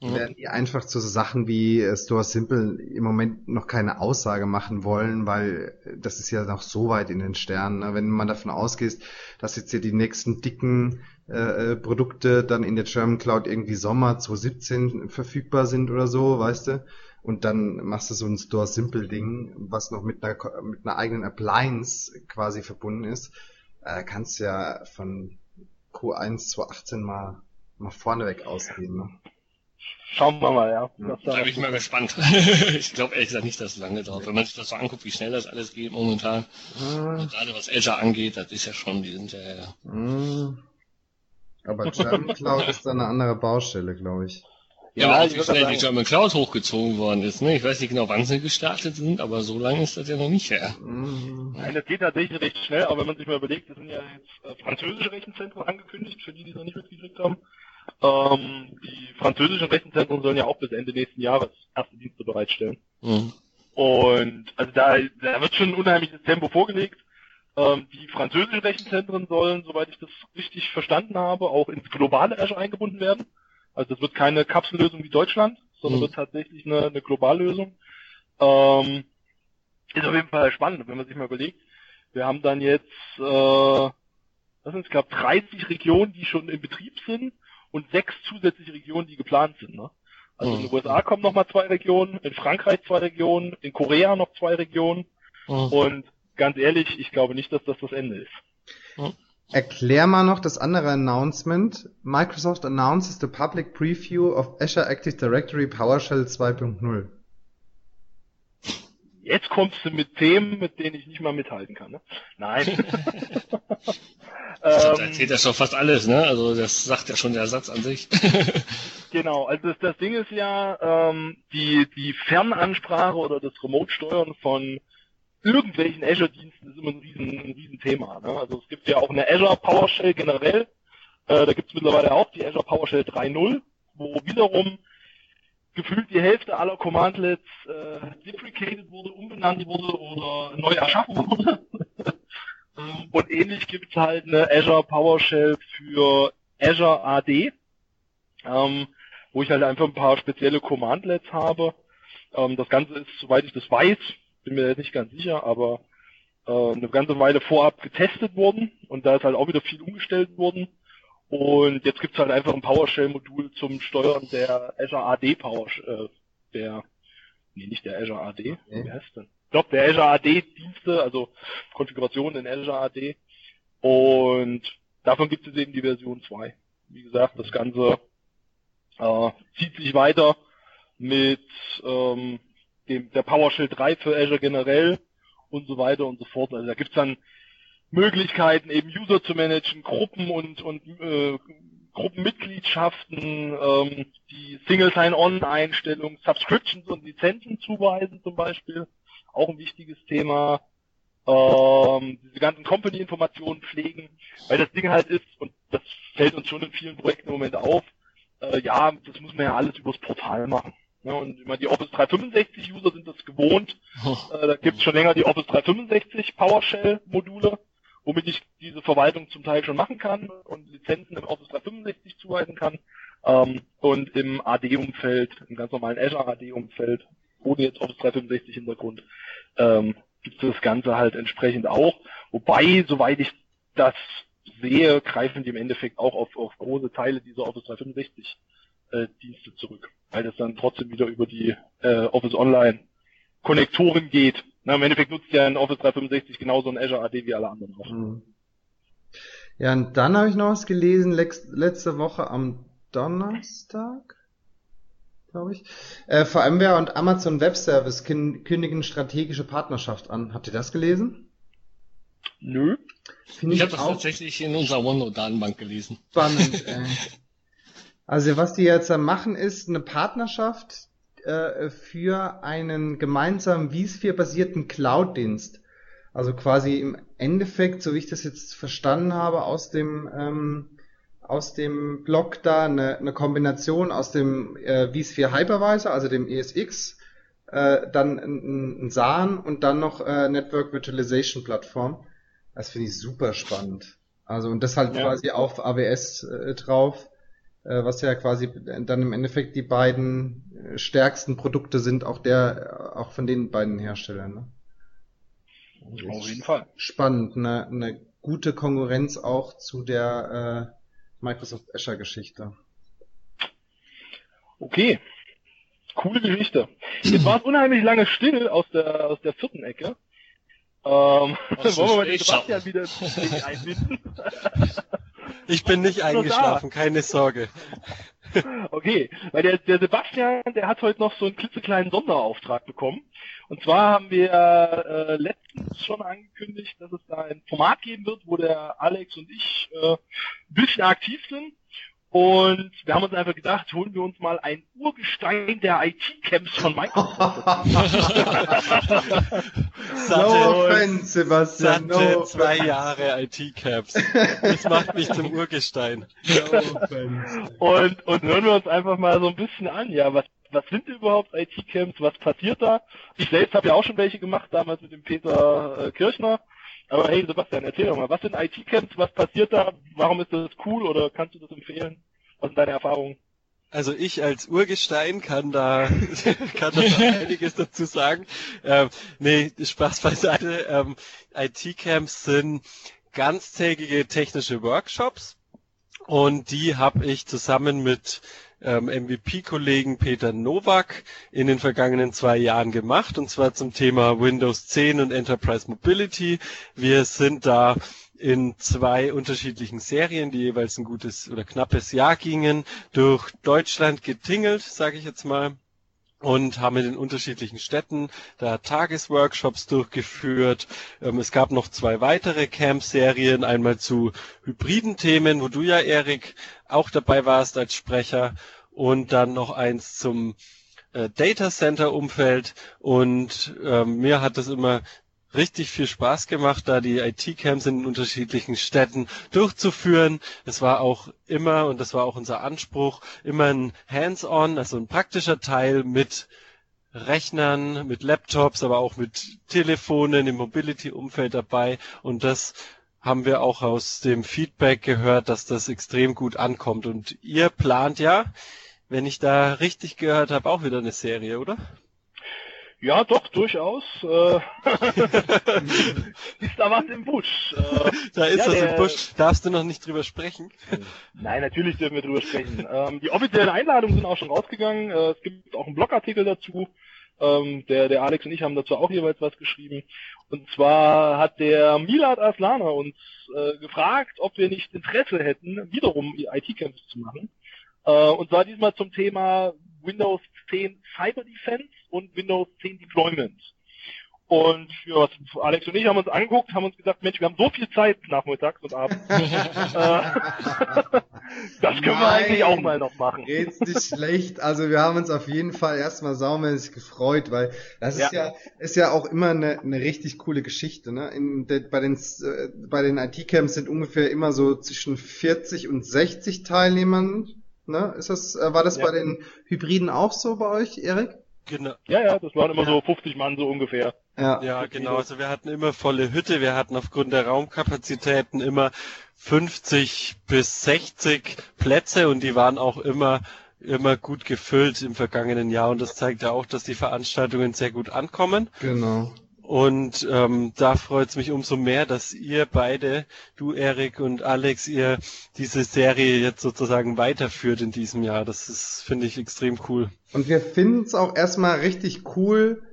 werden die einfach zu so Sachen wie äh, Store Simple im Moment noch keine Aussage machen wollen, weil das ist ja noch so weit in den Sternen. Ne? Wenn man davon ausgeht, dass jetzt hier die nächsten dicken äh, äh, Produkte dann in der German Cloud irgendwie Sommer 2017 verfügbar sind oder so, weißt du? Und dann machst du so ein Store Simple Ding, was noch mit einer, mit einer eigenen Appliance quasi verbunden ist, äh, kannst ja von Q1 2018 mal, mal vorneweg ausgehen, ne? Schauen wir mal, ja. ja. Da bin ich mal gespannt. <laughs> ich glaube ehrlich gesagt nicht, dass es lange dauert. Wenn man sich das so anguckt, wie schnell das alles geht momentan. Mhm. Gerade was Azure angeht, das ist ja schon, die sind ja, ja. Mhm. Aber <laughs> German Cloud ist da eine andere Baustelle, glaube ich. Ja, ja wie schnell die German Cloud hochgezogen worden ist. Ne? Ich weiß nicht genau, wann sie gestartet sind, aber so lange ist das ja noch nicht her. Mhm. Nein, das geht tatsächlich recht schnell, aber wenn man sich mal überlegt, das sind ja jetzt äh, französische Rechenzentren angekündigt, für die, die es noch nicht mitgekriegt haben. Ähm, die französischen Rechenzentren sollen ja auch bis Ende nächsten Jahres erste Dienste bereitstellen. Mhm. Und also da, da wird schon ein unheimliches Tempo vorgelegt. Ähm, die französischen Rechenzentren sollen, soweit ich das richtig verstanden habe, auch ins globale Azure eingebunden werden. Also das wird keine Kapsellösung wie Deutschland, sondern mhm. wird tatsächlich eine, eine Globallösung. Ähm, ist auf jeden Fall spannend, wenn man sich mal überlegt. Wir haben dann jetzt, äh, was sind es, glaube 30 Regionen, die schon in Betrieb sind und sechs zusätzliche Regionen, die geplant sind. Ne? Also mhm. in den USA kommen nochmal zwei Regionen, in Frankreich zwei Regionen, in Korea noch zwei Regionen mhm. und ganz ehrlich, ich glaube nicht, dass das das Ende ist. Erklär mal noch das andere Announcement. Microsoft announces the public preview of Azure Active Directory PowerShell 2.0. Jetzt kommst du mit Themen, mit denen ich nicht mal mithalten kann. Ne? Nein. <laughs> ähm, erzählt ja schon fast alles, ne? Also das sagt ja schon der Satz an sich. <laughs> genau, also das, das Ding ist ja, ähm, die, die Fernansprache oder das Remote-Steuern von irgendwelchen Azure-Diensten ist immer ein riesen, ein riesen Thema. Ne? Also es gibt ja auch eine Azure PowerShell generell. Äh, da gibt es mittlerweile auch die Azure PowerShell 3.0, wo wiederum gefühlt die Hälfte aller Commandlets äh, deprecated wurde, umbenannt wurde oder neu erschaffen wurde. <laughs> Ähm, und ähnlich gibt es halt eine Azure PowerShell für Azure AD, ähm, wo ich halt einfach ein paar spezielle Commandlets habe. Ähm, das Ganze ist, soweit ich das weiß, bin mir jetzt nicht ganz sicher, aber äh, eine ganze Weile vorab getestet worden und da ist halt auch wieder viel umgestellt worden. Und jetzt gibt's halt einfach ein PowerShell-Modul zum Steuern der Azure AD PowerShell, äh, der, nee, nicht der Azure AD, okay. wie heißt denn? Ich glaube, der Azure AD Dienste, also Konfiguration in Azure AD. Und davon gibt es eben die Version 2. Wie gesagt, das Ganze äh, zieht sich weiter mit ähm, dem, der PowerShell 3 für Azure generell und so weiter und so fort. Also da gibt's dann Möglichkeiten, eben User zu managen, Gruppen und, und äh, Gruppenmitgliedschaften, ähm, die Single Sign-On-Einstellung, Subscriptions und Lizenzen zuweisen zum Beispiel, auch ein wichtiges Thema. Ähm, diese ganzen Company-Informationen pflegen, weil das Ding halt ist, und das fällt uns schon in vielen Projekten im Moment auf, äh, ja, das muss man ja alles übers Portal machen. Ja, und ich meine, die Office 365 User sind das gewohnt. Äh, da gibt es schon länger die Office 365 PowerShell Module, womit ich diese Verwaltung zum Teil schon machen kann und Lizenzen im Office 365 zuweisen kann. Ähm, und im AD-Umfeld, im ganz normalen Azure AD-Umfeld, ohne jetzt Office 365 Hintergrund, ähm, gibt es das Ganze halt entsprechend auch. Wobei, soweit ich das sehe, greifen die im Endeffekt auch auf, auf große Teile dieser Office 365 äh, Dienste zurück, weil das dann trotzdem wieder über die äh, Office Online Konnektoren geht. Na, Im Endeffekt nutzt ja ein Office 365 genauso ein Azure AD wie alle anderen auch. Mhm. Ja, und dann habe ich noch was gelesen, letzte Woche am Donnerstag, glaube ich. Äh, VMware und Amazon Web Service kündigen strategische Partnerschaft an. Habt ihr das gelesen? Nö. Find ich, ich habe das tatsächlich in unserer OneNote-Datenbank gelesen. Spannend. äh. <laughs> Also was die jetzt machen, ist eine Partnerschaft äh, für einen gemeinsamen vSphere-basierten Cloud-Dienst. Also quasi im Endeffekt, so wie ich das jetzt verstanden habe, aus dem ähm, aus dem Blog da eine, eine Kombination aus dem äh, vSphere Hypervisor, also dem ESX, äh, dann ein, ein SAN und dann noch äh, Network Virtualization Plattform. Das finde ich super spannend. Also und das halt ja. quasi auf AWS äh, drauf, was ja quasi dann im Endeffekt die beiden äh, stärksten Produkte sind, auch der, auch von den beiden Herstellern. Ne? Auf jeden Fall. Spannend, eine, eine gute Konkurrenz auch zu der äh, Microsoft Azure Geschichte. Okay. Coole Geschichte. Jetzt war es unheimlich lange still aus der, aus der vierten Ecke. Ähm, <laughs> wollen wir mal den Sebastian wieder einbinden? <laughs> Ich bin nicht eingeschlafen, keine Sorge. Okay, weil der, der Sebastian, der hat heute noch so einen klitzekleinen Sonderauftrag bekommen. Und zwar haben wir äh, letztens schon angekündigt, dass es da ein Format geben wird, wo der Alex und ich äh, ein bisschen aktiv sind. Und wir haben uns einfach gedacht, holen wir uns mal ein Urgestein der IT-Camps von Microsoft. <laughs> no offense, Sebastian. Satte no zwei Jahre IT-Camps. Das macht mich zum Urgestein. No offense. Und, und hören wir uns einfach mal so ein bisschen an, ja, was was sind überhaupt IT-Camps, was passiert da? Ich selbst habe ja auch schon welche gemacht, damals mit dem Peter äh, Kirchner. Aber hey, Sebastian, erzähl doch mal, was sind IT-Camps, was passiert da, warum ist das cool oder kannst du das empfehlen? Was sind deine Erfahrungen? Also ich als Urgestein kann da, <laughs> kann da <laughs> einiges dazu sagen. Ähm, nee, Spaß beiseite. Ähm, IT-Camps sind ganztägige technische Workshops und die habe ich zusammen mit ähm, MVP-Kollegen Peter Nowak in den vergangenen zwei Jahren gemacht, und zwar zum Thema Windows 10 und Enterprise Mobility. Wir sind da in zwei unterschiedlichen Serien, die jeweils ein gutes oder knappes Jahr gingen, durch Deutschland getingelt, sage ich jetzt mal und haben in den unterschiedlichen Städten da Tagesworkshops durchgeführt. Ähm, es gab noch zwei weitere Camp-Serien, einmal zu hybriden Themen, wo du ja, Erik, auch dabei warst als Sprecher und dann noch eins zum äh, Data Center Umfeld und ähm, mir hat das immer richtig viel Spaß gemacht, da die IT-Camps in unterschiedlichen Städten durchzuführen. Es war auch immer, und das war auch unser Anspruch, immer ein Hands-on, also ein praktischer Teil mit Rechnern, mit Laptops, aber auch mit Telefonen im Mobility-Umfeld dabei. Und das haben wir auch aus dem Feedback gehört, dass das extrem gut ankommt. Und ihr plant ja, wenn ich da richtig gehört habe, auch wieder eine Serie, oder? Ja, doch, durchaus. Äh, <laughs> ist da was im Busch? Äh, da ist ja, was der, im Busch. Darfst du noch nicht drüber sprechen? Nein, natürlich dürfen wir drüber sprechen. Ähm, die offiziellen Einladungen sind auch schon rausgegangen. Äh, es gibt auch einen Blogartikel dazu. Ähm, der, der Alex und ich haben dazu auch jeweils was geschrieben. Und zwar hat der Milad Aslana uns äh, gefragt, ob wir nicht Interesse hätten, wiederum IT-Camps zu machen. Äh, und zwar diesmal zum Thema Windows 10 Cyber Defense und Windows 10 Deployment. Und ja, Alex und ich haben uns angeguckt, haben uns gesagt, Mensch, wir haben so viel Zeit nachmittags und abends. <laughs> Äh, das können Nein, wir eigentlich auch mal noch machen. Geht's nicht schlecht. Also wir haben uns auf jeden Fall erstmal saumäßig gefreut, weil das ist ja, ja ist ja auch immer eine, eine richtig coole Geschichte. Ne? In de, bei den äh, bei den IT-Camps sind ungefähr immer so zwischen 40 und 60 Teilnehmern. Ne? Ist das, äh, war das ja. bei den Hybriden auch so bei euch, Erik? Genau. Ja, ja, das waren immer so 50 Mann so ungefähr. Ja, ja genau. Also wir hatten immer volle Hütte. Wir hatten aufgrund der Raumkapazitäten immer 50 bis 60 Plätze und die waren auch immer immer gut gefüllt im vergangenen Jahr und das zeigt ja auch, dass die Veranstaltungen sehr gut ankommen. Genau. Und ähm, da freut es mich umso mehr, dass ihr beide, du Erik und Alex, ihr diese Serie jetzt sozusagen weiterführt in diesem Jahr. Das ist, finde ich, extrem cool. Und wir finden es auch erstmal richtig cool,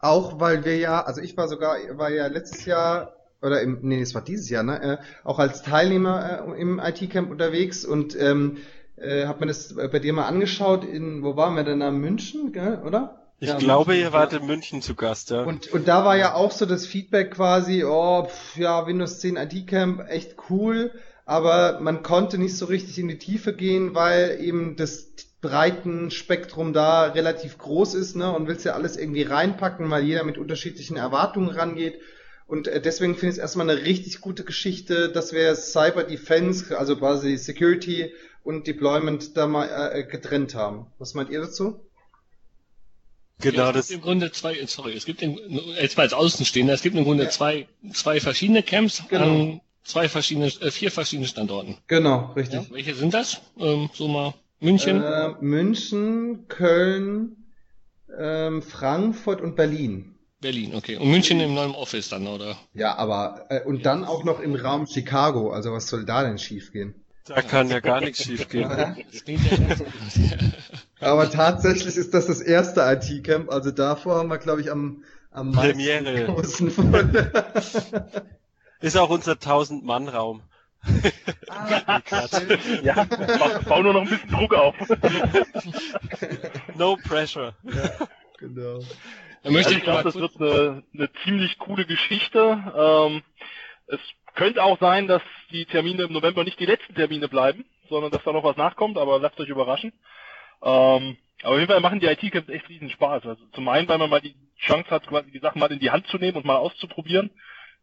auch weil wir ja, also ich war sogar, war ja letztes Jahr oder im, nee, es war dieses Jahr, ne, äh, auch als Teilnehmer äh, im IT-Camp unterwegs und ähm, äh, hab mir das bei dir mal angeschaut, in, wo waren wir denn da? München, gell, oder? Ich ja, glaube, München, ihr wart in München zu Gast, ja. Und, und da war ja auch so das Feedback quasi, oh, pff, ja, Windows 10 IT-Camp, echt cool, aber man konnte nicht so richtig in die Tiefe gehen, weil eben das breiten Spektrum da relativ groß ist, ne, und willst ja alles irgendwie reinpacken, weil jeder mit unterschiedlichen Erwartungen rangeht. Und äh, deswegen finde ich es erstmal eine richtig gute Geschichte, dass wir Cyber Defense, also quasi Security und Deployment da mal äh, getrennt haben. Was meint ihr dazu? Genau, ja, es gibt im Grunde zwei, sorry, es gibt im, jetzt mal als Außenstehender, es gibt im Grunde ja. zwei, zwei verschiedene Camps genau. an zwei verschiedene, äh, vier verschiedene Standorten. Genau, richtig. Ja, welche sind das? Ähm, so mal München? Äh, München, Köln, ähm, Frankfurt und Berlin. Berlin, okay. Und München im neuen Office dann, oder? Ja, aber äh, und dann auch noch im Raum Chicago. Also was soll da denn schiefgehen? Da kann ja gar nichts schiefgehen. <laughs> aber tatsächlich ist das das erste IT-Camp. Also davor haben wir, glaube ich, am am Premiere. <laughs> ist auch unser 1000-Mann-Raum. Ah, ja, bau, bau nur noch ein bisschen Druck auf. no pressure. Ja, genau. Also ich glaube, das wird eine, eine ziemlich coole Geschichte. Ähm, es könnte auch sein, dass die Termine im November nicht die letzten Termine bleiben, sondern dass da noch was nachkommt, aber lasst euch überraschen. Ähm, aber auf jeden Fall machen die IT-Camps echt riesen Spaß. Also zum einen, weil man mal die Chance hat, quasi die Sachen mal in die Hand zu nehmen und mal auszuprobieren.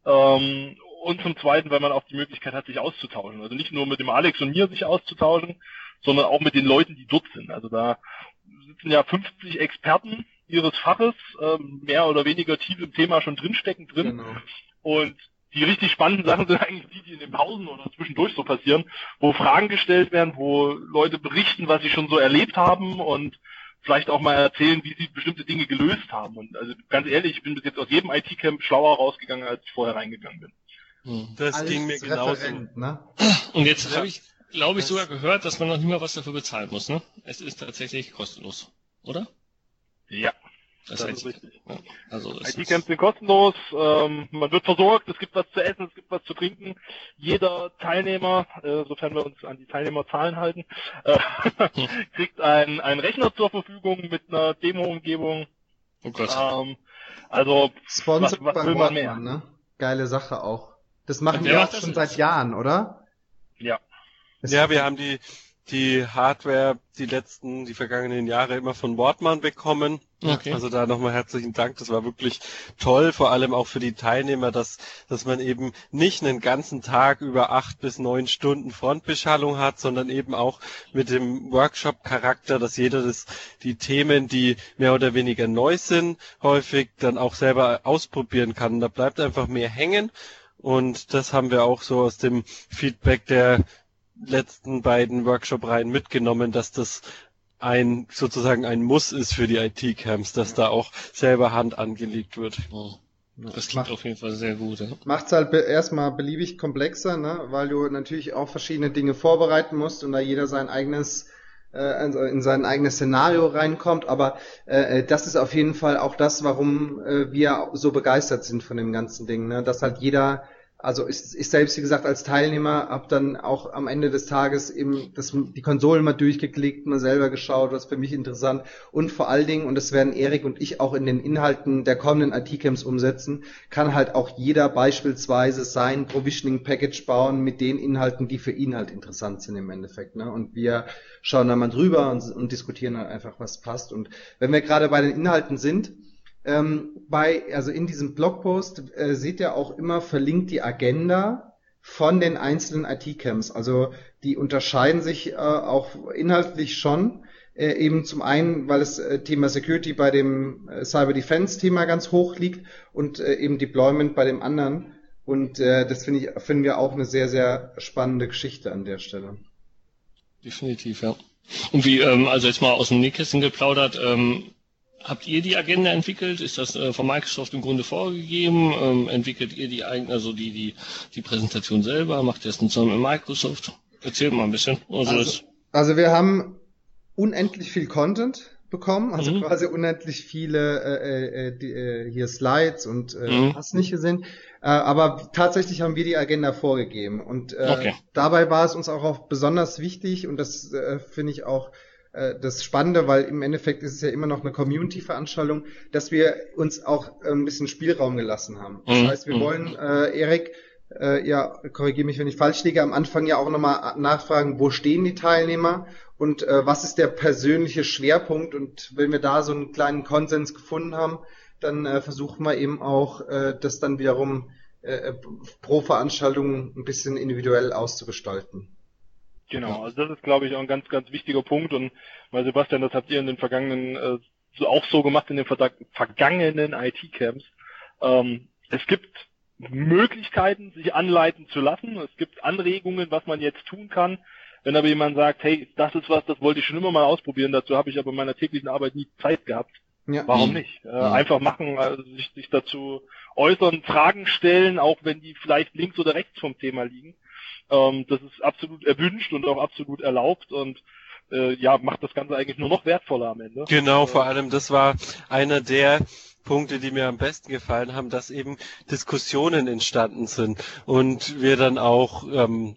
Ähm, und zum zweiten, weil man auch die Möglichkeit hat, sich auszutauschen. Also nicht nur mit dem Alex und mir sich auszutauschen, sondern auch mit den Leuten, die dort sind. Also da sitzen ja 50 Experten ihres Faches, ähm, mehr oder weniger tief im Thema schon drinstecken drin. Genau. Und die richtig spannenden Sachen sind eigentlich die, die in den Pausen oder zwischendurch so passieren, wo Fragen gestellt werden, wo Leute berichten, was sie schon so erlebt haben und vielleicht auch mal erzählen, wie sie bestimmte Dinge gelöst haben. Und also ganz ehrlich, ich bin bis jetzt aus jedem IT-Camp schlauer rausgegangen, als ich vorher reingegangen bin. Hm. Das Alles ging mir genauso. Ne? Und jetzt ja. habe ich, glaube ich, sogar gehört, dass man noch nicht mal was dafür bezahlen muss. Ne? Es ist tatsächlich kostenlos, oder? Ja. Das, das ist richtig. Ja. Also IT-Camps sind kostenlos, ähm, man wird versorgt, es gibt was zu essen, es gibt was zu trinken. Jeder Teilnehmer, äh, sofern wir uns an die Teilnehmerzahlen halten, äh, hm. <laughs> kriegt einen, einen Rechner zur Verfügung mit einer Demo-Umgebung. Oh Gott. Ähm, also, Sponsor was, was will man mehr? Ne? Geile Sache auch. Das machen wir auch schon seit Jahren, oder? Ja. Ja, wir haben die die Hardware die letzten, die vergangenen Jahre immer von Wortmann bekommen. Okay. Also da nochmal herzlichen Dank. Das war wirklich toll, vor allem auch für die Teilnehmer, dass, dass man eben nicht einen ganzen Tag über acht bis neun Stunden Frontbeschallung hat, sondern eben auch mit dem Workshop-Charakter, dass jeder das, die Themen, die mehr oder weniger neu sind, häufig dann auch selber ausprobieren kann. Da bleibt einfach mehr hängen. Und das haben wir auch so aus dem Feedback der letzten beiden Workshop-Reihen mitgenommen, dass das ein sozusagen ein Muss ist für die IT-Camps, dass da auch selber Hand angelegt wird. Oh. Das klingt macht, auf jeden Fall sehr gut. Ja. Macht's halt be erstmal beliebig komplexer, ne? weil du natürlich auch verschiedene Dinge vorbereiten musst und da jeder sein eigenes äh, also in sein eigenes Szenario reinkommt. Aber äh, äh, das ist auf jeden Fall auch das, warum äh, wir so begeistert sind von dem ganzen Ding, ne? dass halt jeder also ich, ich selbst, wie gesagt, als Teilnehmer habe dann auch am Ende des Tages eben das, die Konsolen mal durchgeklickt, mal selber geschaut, was für mich interessant. Und vor allen Dingen, und das werden Erik und ich auch in den Inhalten der kommenden IT-Camps umsetzen, kann halt auch jeder beispielsweise sein Provisioning-Package bauen mit den Inhalten, die für ihn halt interessant sind im Endeffekt. Ne? Und wir schauen da mal drüber und, und diskutieren halt einfach, was passt. Und wenn wir gerade bei den Inhalten sind, ähm, bei, also in diesem Blogpost äh, seht ihr auch immer verlinkt die Agenda von den einzelnen IT-Camps. Also die unterscheiden sich äh, auch inhaltlich schon. Äh, eben zum einen, weil das äh, Thema Security bei dem äh, Cyber Defense Thema ganz hoch liegt und äh, eben Deployment bei dem anderen. Und äh, das finde ich, finden wir auch eine sehr, sehr spannende Geschichte an der Stelle. Definitiv, ja. Und wie, ähm, also jetzt mal aus dem Nähkästchen geplaudert, ähm, habt ihr die Agenda entwickelt? Ist das äh, von Microsoft im Grunde vorgegeben? Ähm, entwickelt ihr die eigene, also die, die, die Präsentation selber? Macht ihr das zusammen mit Microsoft? Erzählt mal ein bisschen. Also, also, also wir haben unendlich viel Content bekommen, also mhm. quasi unendlich viele äh, äh, die, äh, hier Slides und äh, mhm. hast nicht gesehen. Äh, aber tatsächlich haben wir die Agenda vorgegeben und äh, okay. dabei war es uns auch, auch besonders wichtig und das äh, finde ich auch äh, das Spannende, weil im Endeffekt ist es ja immer noch eine Community-Veranstaltung, dass wir uns auch äh, ein bisschen Spielraum gelassen haben. Das mhm. heißt, wir mhm. wollen, äh, Erik, äh, ja, korrigiere mich, wenn ich falsch liege, am Anfang ja auch nochmal nachfragen, wo stehen die Teilnehmer und äh, was ist der persönliche Schwerpunkt und wenn wir da so einen kleinen Konsens gefunden haben, dann äh, versuchen wir eben auch, äh, das dann wiederum äh, pro Veranstaltung ein bisschen individuell auszugestalten. Genau, also das ist, glaube ich, auch ein ganz, ganz wichtiger Punkt. Und weil Sebastian, das habt ihr in den vergangenen äh, so auch so gemacht in den vergangenen IT-Camps. Ähm, es gibt Möglichkeiten, sich anleiten zu lassen. Es gibt Anregungen, was man jetzt tun kann. Wenn aber jemand sagt, hey, das ist was, das wollte ich schon immer mal ausprobieren, dazu habe ich aber in meiner täglichen Arbeit nie Zeit gehabt. Ja. Warum mhm. nicht? Äh, mhm. Einfach machen, also sich, sich dazu äußern, Fragen stellen, auch wenn die vielleicht links oder rechts vom Thema liegen. Ähm, das ist absolut erwünscht und auch absolut erlaubt und äh, ja, macht das Ganze eigentlich nur noch wertvoller am Ende. Genau, vor allem das war einer der Punkte, die mir am besten gefallen haben, dass eben Diskussionen entstanden sind und wir dann auch ähm,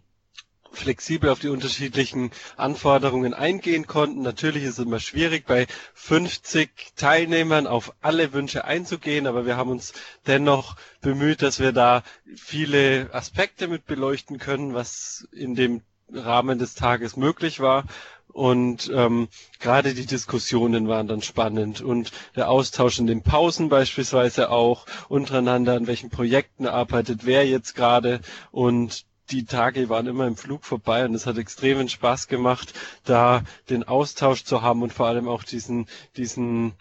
flexibel auf die unterschiedlichen Anforderungen eingehen konnten. Natürlich ist es immer schwierig, bei 50 Teilnehmern auf alle Wünsche einzugehen, aber wir haben uns dennoch bemüht, dass wir da viele Aspekte mit beleuchten können, was in dem Rahmen des Tages möglich war. Und ähm, gerade die Diskussionen waren dann spannend und der Austausch in den Pausen beispielsweise auch untereinander, an welchen Projekten arbeitet wer jetzt gerade und die Tage waren immer im Flug vorbei und es hat extremen Spaß gemacht, da den Austausch zu haben und vor allem auch diesen, diesen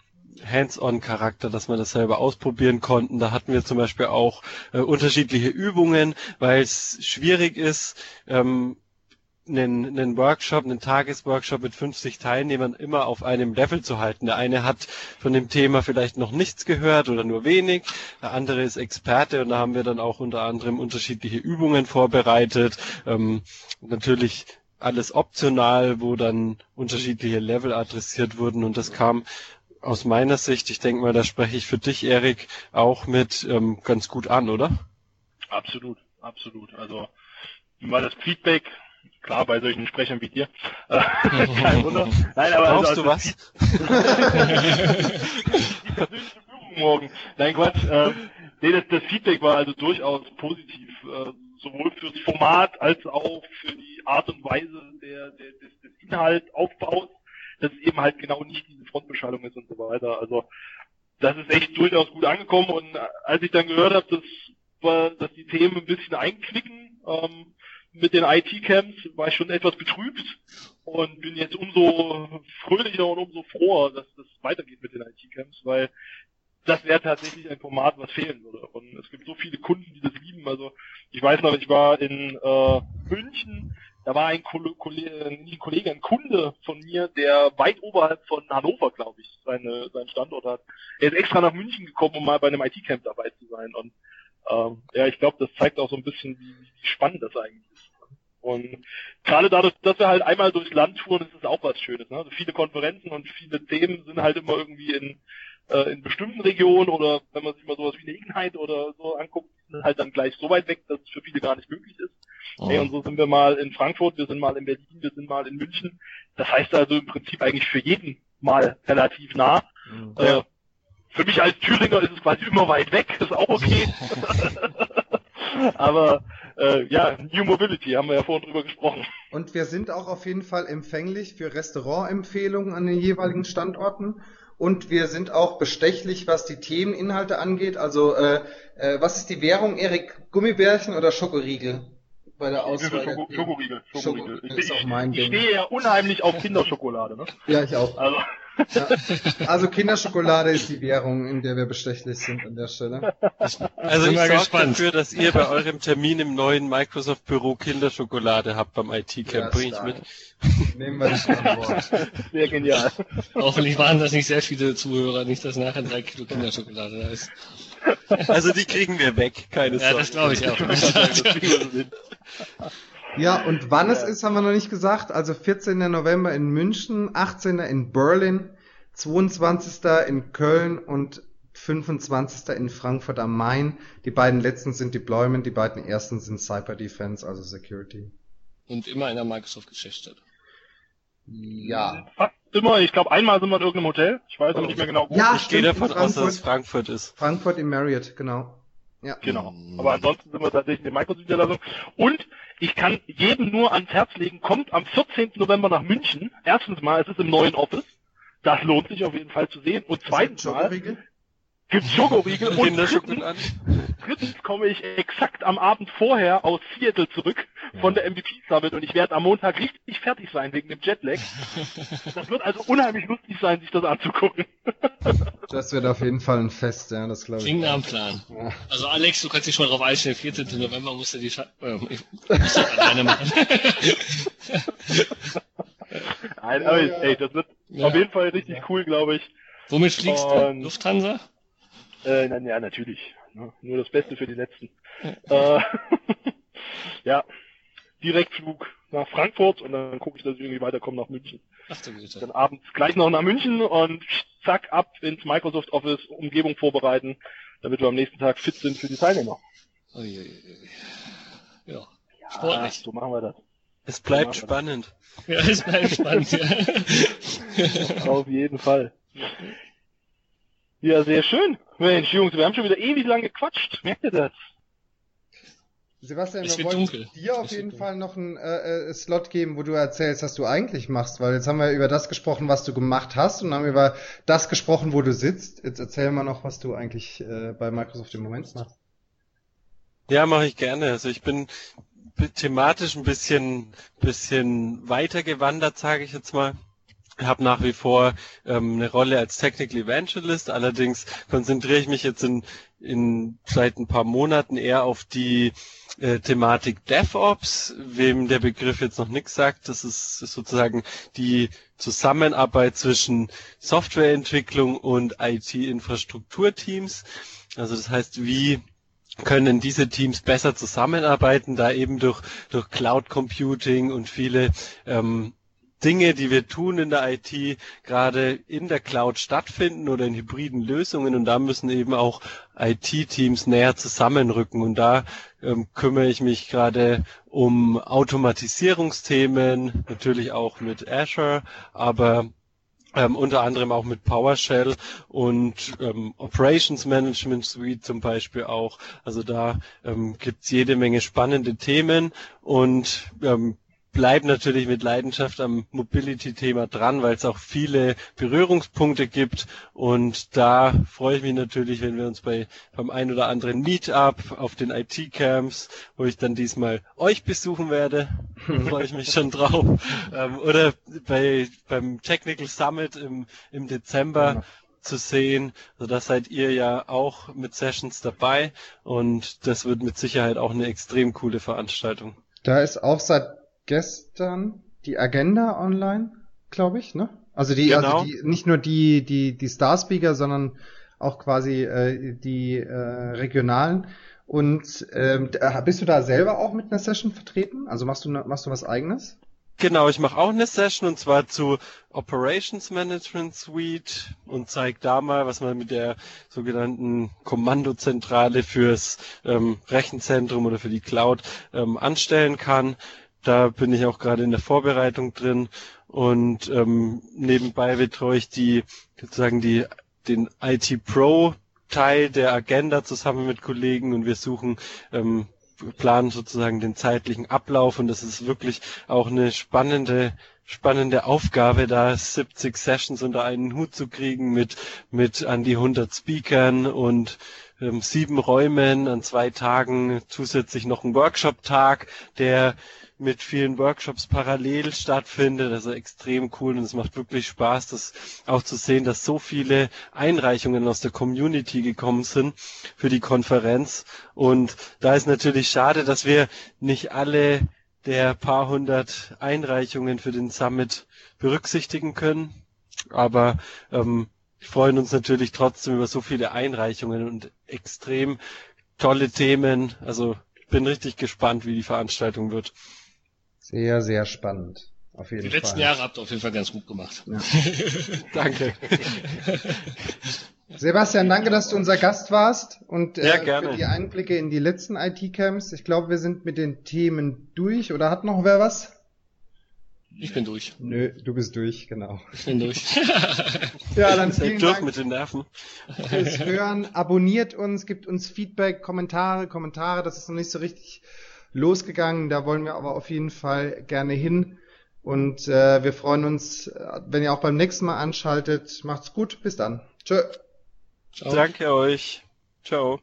Hands-on-Charakter, dass man das selber ausprobieren konnten. Da hatten wir zum Beispiel auch äh, unterschiedliche Übungen, weil es schwierig ist, ähm, einen, einen Workshop, einen Tagesworkshop mit 50 Teilnehmern immer auf einem Level zu halten. Der eine hat von dem Thema vielleicht noch nichts gehört oder nur wenig, der andere ist Experte und da haben wir dann auch unter anderem unterschiedliche Übungen vorbereitet. Ähm, natürlich alles optional, wo dann unterschiedliche Level adressiert wurden und das kam aus meiner Sicht, ich denke mal, da spreche ich für dich, Erik, auch mit ähm, ganz gut an, oder? Absolut, absolut. Also mal das Feedback Klar, bei solchen Sprechern wie dir. <laughs> Äh, kein Wunder. Nein, aber Brauchst also, du was? <laughs> die persönliche Führung morgen. Nein, Quatsch. Äh, nee, das, das Feedback war also durchaus positiv. Äh, sowohl für das Format als auch für die Art und Weise der, der, des, des Inhaltaufbaus, dass es eben halt genau nicht diese Frontbeschallung ist und so weiter. Also das ist echt durchaus gut angekommen und als ich dann gehört habe, dass, dass die Themen ein bisschen einknicken, ähm, mit den IT-Camps war ich schon etwas betrübt und bin jetzt umso fröhlicher und umso froher, dass das weitergeht mit den IT-Camps, weil das wäre tatsächlich ein Format, was fehlen würde. Und es gibt so viele Kunden, die das lieben. Also ich weiß noch, ich war in äh, München, da war ein Kollege, ein Kollege, ein Kunde von mir, der weit oberhalb von Hannover, glaube ich, seine, seinen Standort hat. Er ist extra nach München gekommen, um mal bei einem IT-Camp dabei zu sein. Und ähm, ja, ich glaube, das zeigt auch so ein bisschen, wie, wie spannend das eigentlich ist. Und gerade dadurch, dass wir halt einmal durchs Land touren, ist es auch was Schönes. Ne? Also viele Konferenzen und viele Themen sind halt immer irgendwie in, äh, in bestimmten Regionen oder wenn man sich mal sowas wie eine Ignite oder so anguckt, sind halt dann gleich so weit weg, dass es für viele gar nicht möglich ist. Oh. Hey, und so sind wir mal in Frankfurt, wir sind mal in Berlin, wir sind mal in München. Das heißt also im Prinzip eigentlich für jeden mal relativ nah. Mhm. Äh, für mich als Thüringer ist es quasi immer weit weg, ist auch okay. <laughs> <laughs> Aber äh, ja, New Mobility, haben wir ja vorhin drüber gesprochen. Und wir sind auch auf jeden Fall empfänglich für Restaurantempfehlungen an den jeweiligen Standorten. Und wir sind auch bestechlich, was die Themeninhalte angeht. Also, äh, äh, was ist die Währung, Erik? Gummibärchen oder Schokoriegel? Bei der Auswahl. Schoko, Schokoriegel. Schokoriegel. Schoko, ich, ist auch mein ich, ich stehe ja unheimlich auf Kinderschokolade, ne? Ja, ich auch. Also. Ja. Also Kinderschokolade ist die Währung, in der wir bestechlich sind an der Stelle. Also ich sorge dafür, dass ihr bei eurem Termin im neuen Microsoft Büro Kinderschokolade habt beim IT-Camp. Ja, Bring ich mit. Nehmen wir dich an Bord. Sehr genial. Hoffentlich waren das nicht sehr viele Zuhörer, nicht dass nachher drei Kilo Kinderschokolade da ist. Also die kriegen wir weg, keine Sorge. Ja, das glaube ich auch. <laughs> Ja, und wann es ist, haben wir noch nicht gesagt. Also 14. November in München, 18. in Berlin, 22. in Köln und 25. in Frankfurt am Main. Die beiden letzten sind Deployment, die beiden ersten sind Cyber Defense, also Security. Und immer in der Microsoft-Geschäftsstelle. Ja. Fast immer. Ich glaube, einmal sind wir in irgendeinem Hotel. Ich weiß aber nicht mehr genau wo. Ja, ich gehe davon aus, dass es Frankfurt ist. Frankfurt im Marriott, genau. Ja. Genau. Aber ansonsten sind wir tatsächlich in der Microsoft-Niederlassung. Und ich kann jedem nur ans Herz legen, kommt am 14. November nach München. Erstens mal, es ist im neuen Office. Das lohnt sich auf jeden Fall zu sehen. Und zweitens mal, gibt's Schokoriegel und drittens, drittens komme ich exakt am Abend vorher aus Seattle zurück von der MVP Summit und ich werde am Montag richtig fertig sein wegen dem Jetlag. <laughs> Das wird also unheimlich lustig sein, sich das anzugucken. <laughs> Das wird auf jeden Fall ein Fest, ja, das glaube ich. Klingt nach einem Plan. Ja. Also Alex, du kannst dich schon mal drauf einstellen, 14. November musst du die Scha äh, ich muss das alleine machen. Nein, aber ey, das wird ja. auf jeden Fall richtig cool, glaube ich. Womit fliegst und, du? Lufthansa? Äh, na, ja, natürlich. Ne? Nur das Beste für die Letzten. Ja. Äh, <laughs> ja, Direktflug nach Frankfurt und dann gucke ich, dass ich irgendwie weiterkomme nach München. Ach du Güte. Dann abends gleich noch nach München und zack, ab ins Microsoft Office, Umgebung vorbereiten, damit wir am nächsten Tag fit sind für die Teilnehmer. Uiuiui. Ja, ja, sportlich. So machen wir das. Es bleibt so spannend. Ja, es bleibt spannend, ja. <laughs> Auf jeden Fall. Ja, sehr schön. Mensch, Jungs, wir haben schon wieder ewig lang gequatscht. Merkt ihr das? Sebastian, wir wollten dir auf jeden Fall noch einen äh, äh, Slot geben, wo du erzählst, was du eigentlich machst, weil jetzt haben wir über das gesprochen, was du gemacht hast und haben über das gesprochen, wo du sitzt. Jetzt erzähl mal noch, was du eigentlich äh, bei Microsoft im Moment machst. Ja, mache ich gerne. Also ich bin thematisch ein bisschen bisschen weiter gewandert, sage ich jetzt mal habe nach wie vor ähm, eine Rolle als Technical Evangelist, allerdings konzentriere ich mich jetzt in, in seit ein paar Monaten eher auf die äh, Thematik DevOps, wem der Begriff jetzt noch nichts sagt, das ist, sozusagen die Zusammenarbeit zwischen Softwareentwicklung und IT-Infrastrukturteams. Also das heißt, wie können diese Teams besser zusammenarbeiten, da eben durch, durch Cloud Computing und viele ähm, Dinge, die wir tun in der IT, gerade in der Cloud stattfinden oder in hybriden Lösungen. Und da müssen eben auch IT-Teams näher zusammenrücken. Und da ähm, kümmere ich mich gerade um Automatisierungsthemen, natürlich auch mit Azure, aber ähm, unter anderem auch mit PowerShell und ähm, Operations Management Suite zum Beispiel auch. Also da ähm, gibt's jede Menge spannende Themen. Und ähm, bleibe natürlich mit Leidenschaft am Mobility-Thema dran, weil es auch viele Berührungspunkte gibt. Und da freue ich mich natürlich, wenn wir uns bei beim ein oder anderen Meetup auf den IT-Camps, wo ich dann diesmal euch besuchen werde, freue ich mich schon drauf. <laughs> Ähm, oder bei beim Technical Summit im, im Dezember. Ja zu sehen. Also da seid ihr ja auch mit Sessions dabei und das wird mit Sicherheit auch eine extrem coole Veranstaltung. Da ist auch seit gestern die Agenda online, glaube ich, ne? Also die, also genau. also die, nicht nur die, die, die Star Speaker, sondern auch quasi äh, die äh, regionalen. Und ähm, bist du da selber auch mit einer Session vertreten? Also machst du machst du was eigenes? Genau, ich mache auch eine Session und zwar zu Operations Management Suite und zeige da mal, was man mit der sogenannten Kommandozentrale fürs ähm, Rechenzentrum oder für die Cloud ähm, anstellen kann. Da bin ich auch gerade in der Vorbereitung drin. Und ähm, nebenbei betreue ich die sozusagen die den IT Pro Teil der Agenda zusammen mit Kollegen. Und wir suchen ähm, planen sozusagen den zeitlichen Ablauf. Und das ist wirklich auch eine spannende spannende Aufgabe, da 70 Sessions unter einen Hut zu kriegen mit mit an die 100 Speakern und ähm, sieben Räumen. An zwei Tagen zusätzlich noch ein Workshop-Tag, der mit vielen Workshops parallel stattfindet. Also extrem cool und es macht wirklich Spaß, das auch zu sehen, dass so viele Einreichungen aus der Community gekommen sind für die Konferenz. Und da ist natürlich schade, dass wir nicht alle der paar hundert Einreichungen für den Summit berücksichtigen können. Aber ähm, wir freuen uns natürlich trotzdem über so viele Einreichungen und extrem tolle Themen. Also ich bin richtig gespannt, wie die Veranstaltung wird. Sehr, sehr spannend. Auf jeden die Fall. letzten Jahre habt ihr auf jeden Fall ganz gut gemacht. Ja. <laughs> Danke. <laughs> Sebastian, danke, dass du unser Gast warst und äh, ja, für die Einblicke in die letzten IT-Camps. Ich glaube, wir sind mit den Themen durch. Oder hat noch wer was? Ich bin durch. Nö, du bist durch, genau. Ich bin durch. <laughs> ja, dann vielen durch Dank mit den Nerven. fürs Hören. Abonniert uns, gibt uns Feedback, Kommentare, Kommentare. Das ist noch nicht so richtig losgegangen. Da wollen wir aber auf jeden Fall gerne hin. Und äh, wir freuen uns, wenn ihr auch beim nächsten Mal anschaltet. Macht's gut. Bis dann. Tschö. Ciao. Danke euch. Ciao.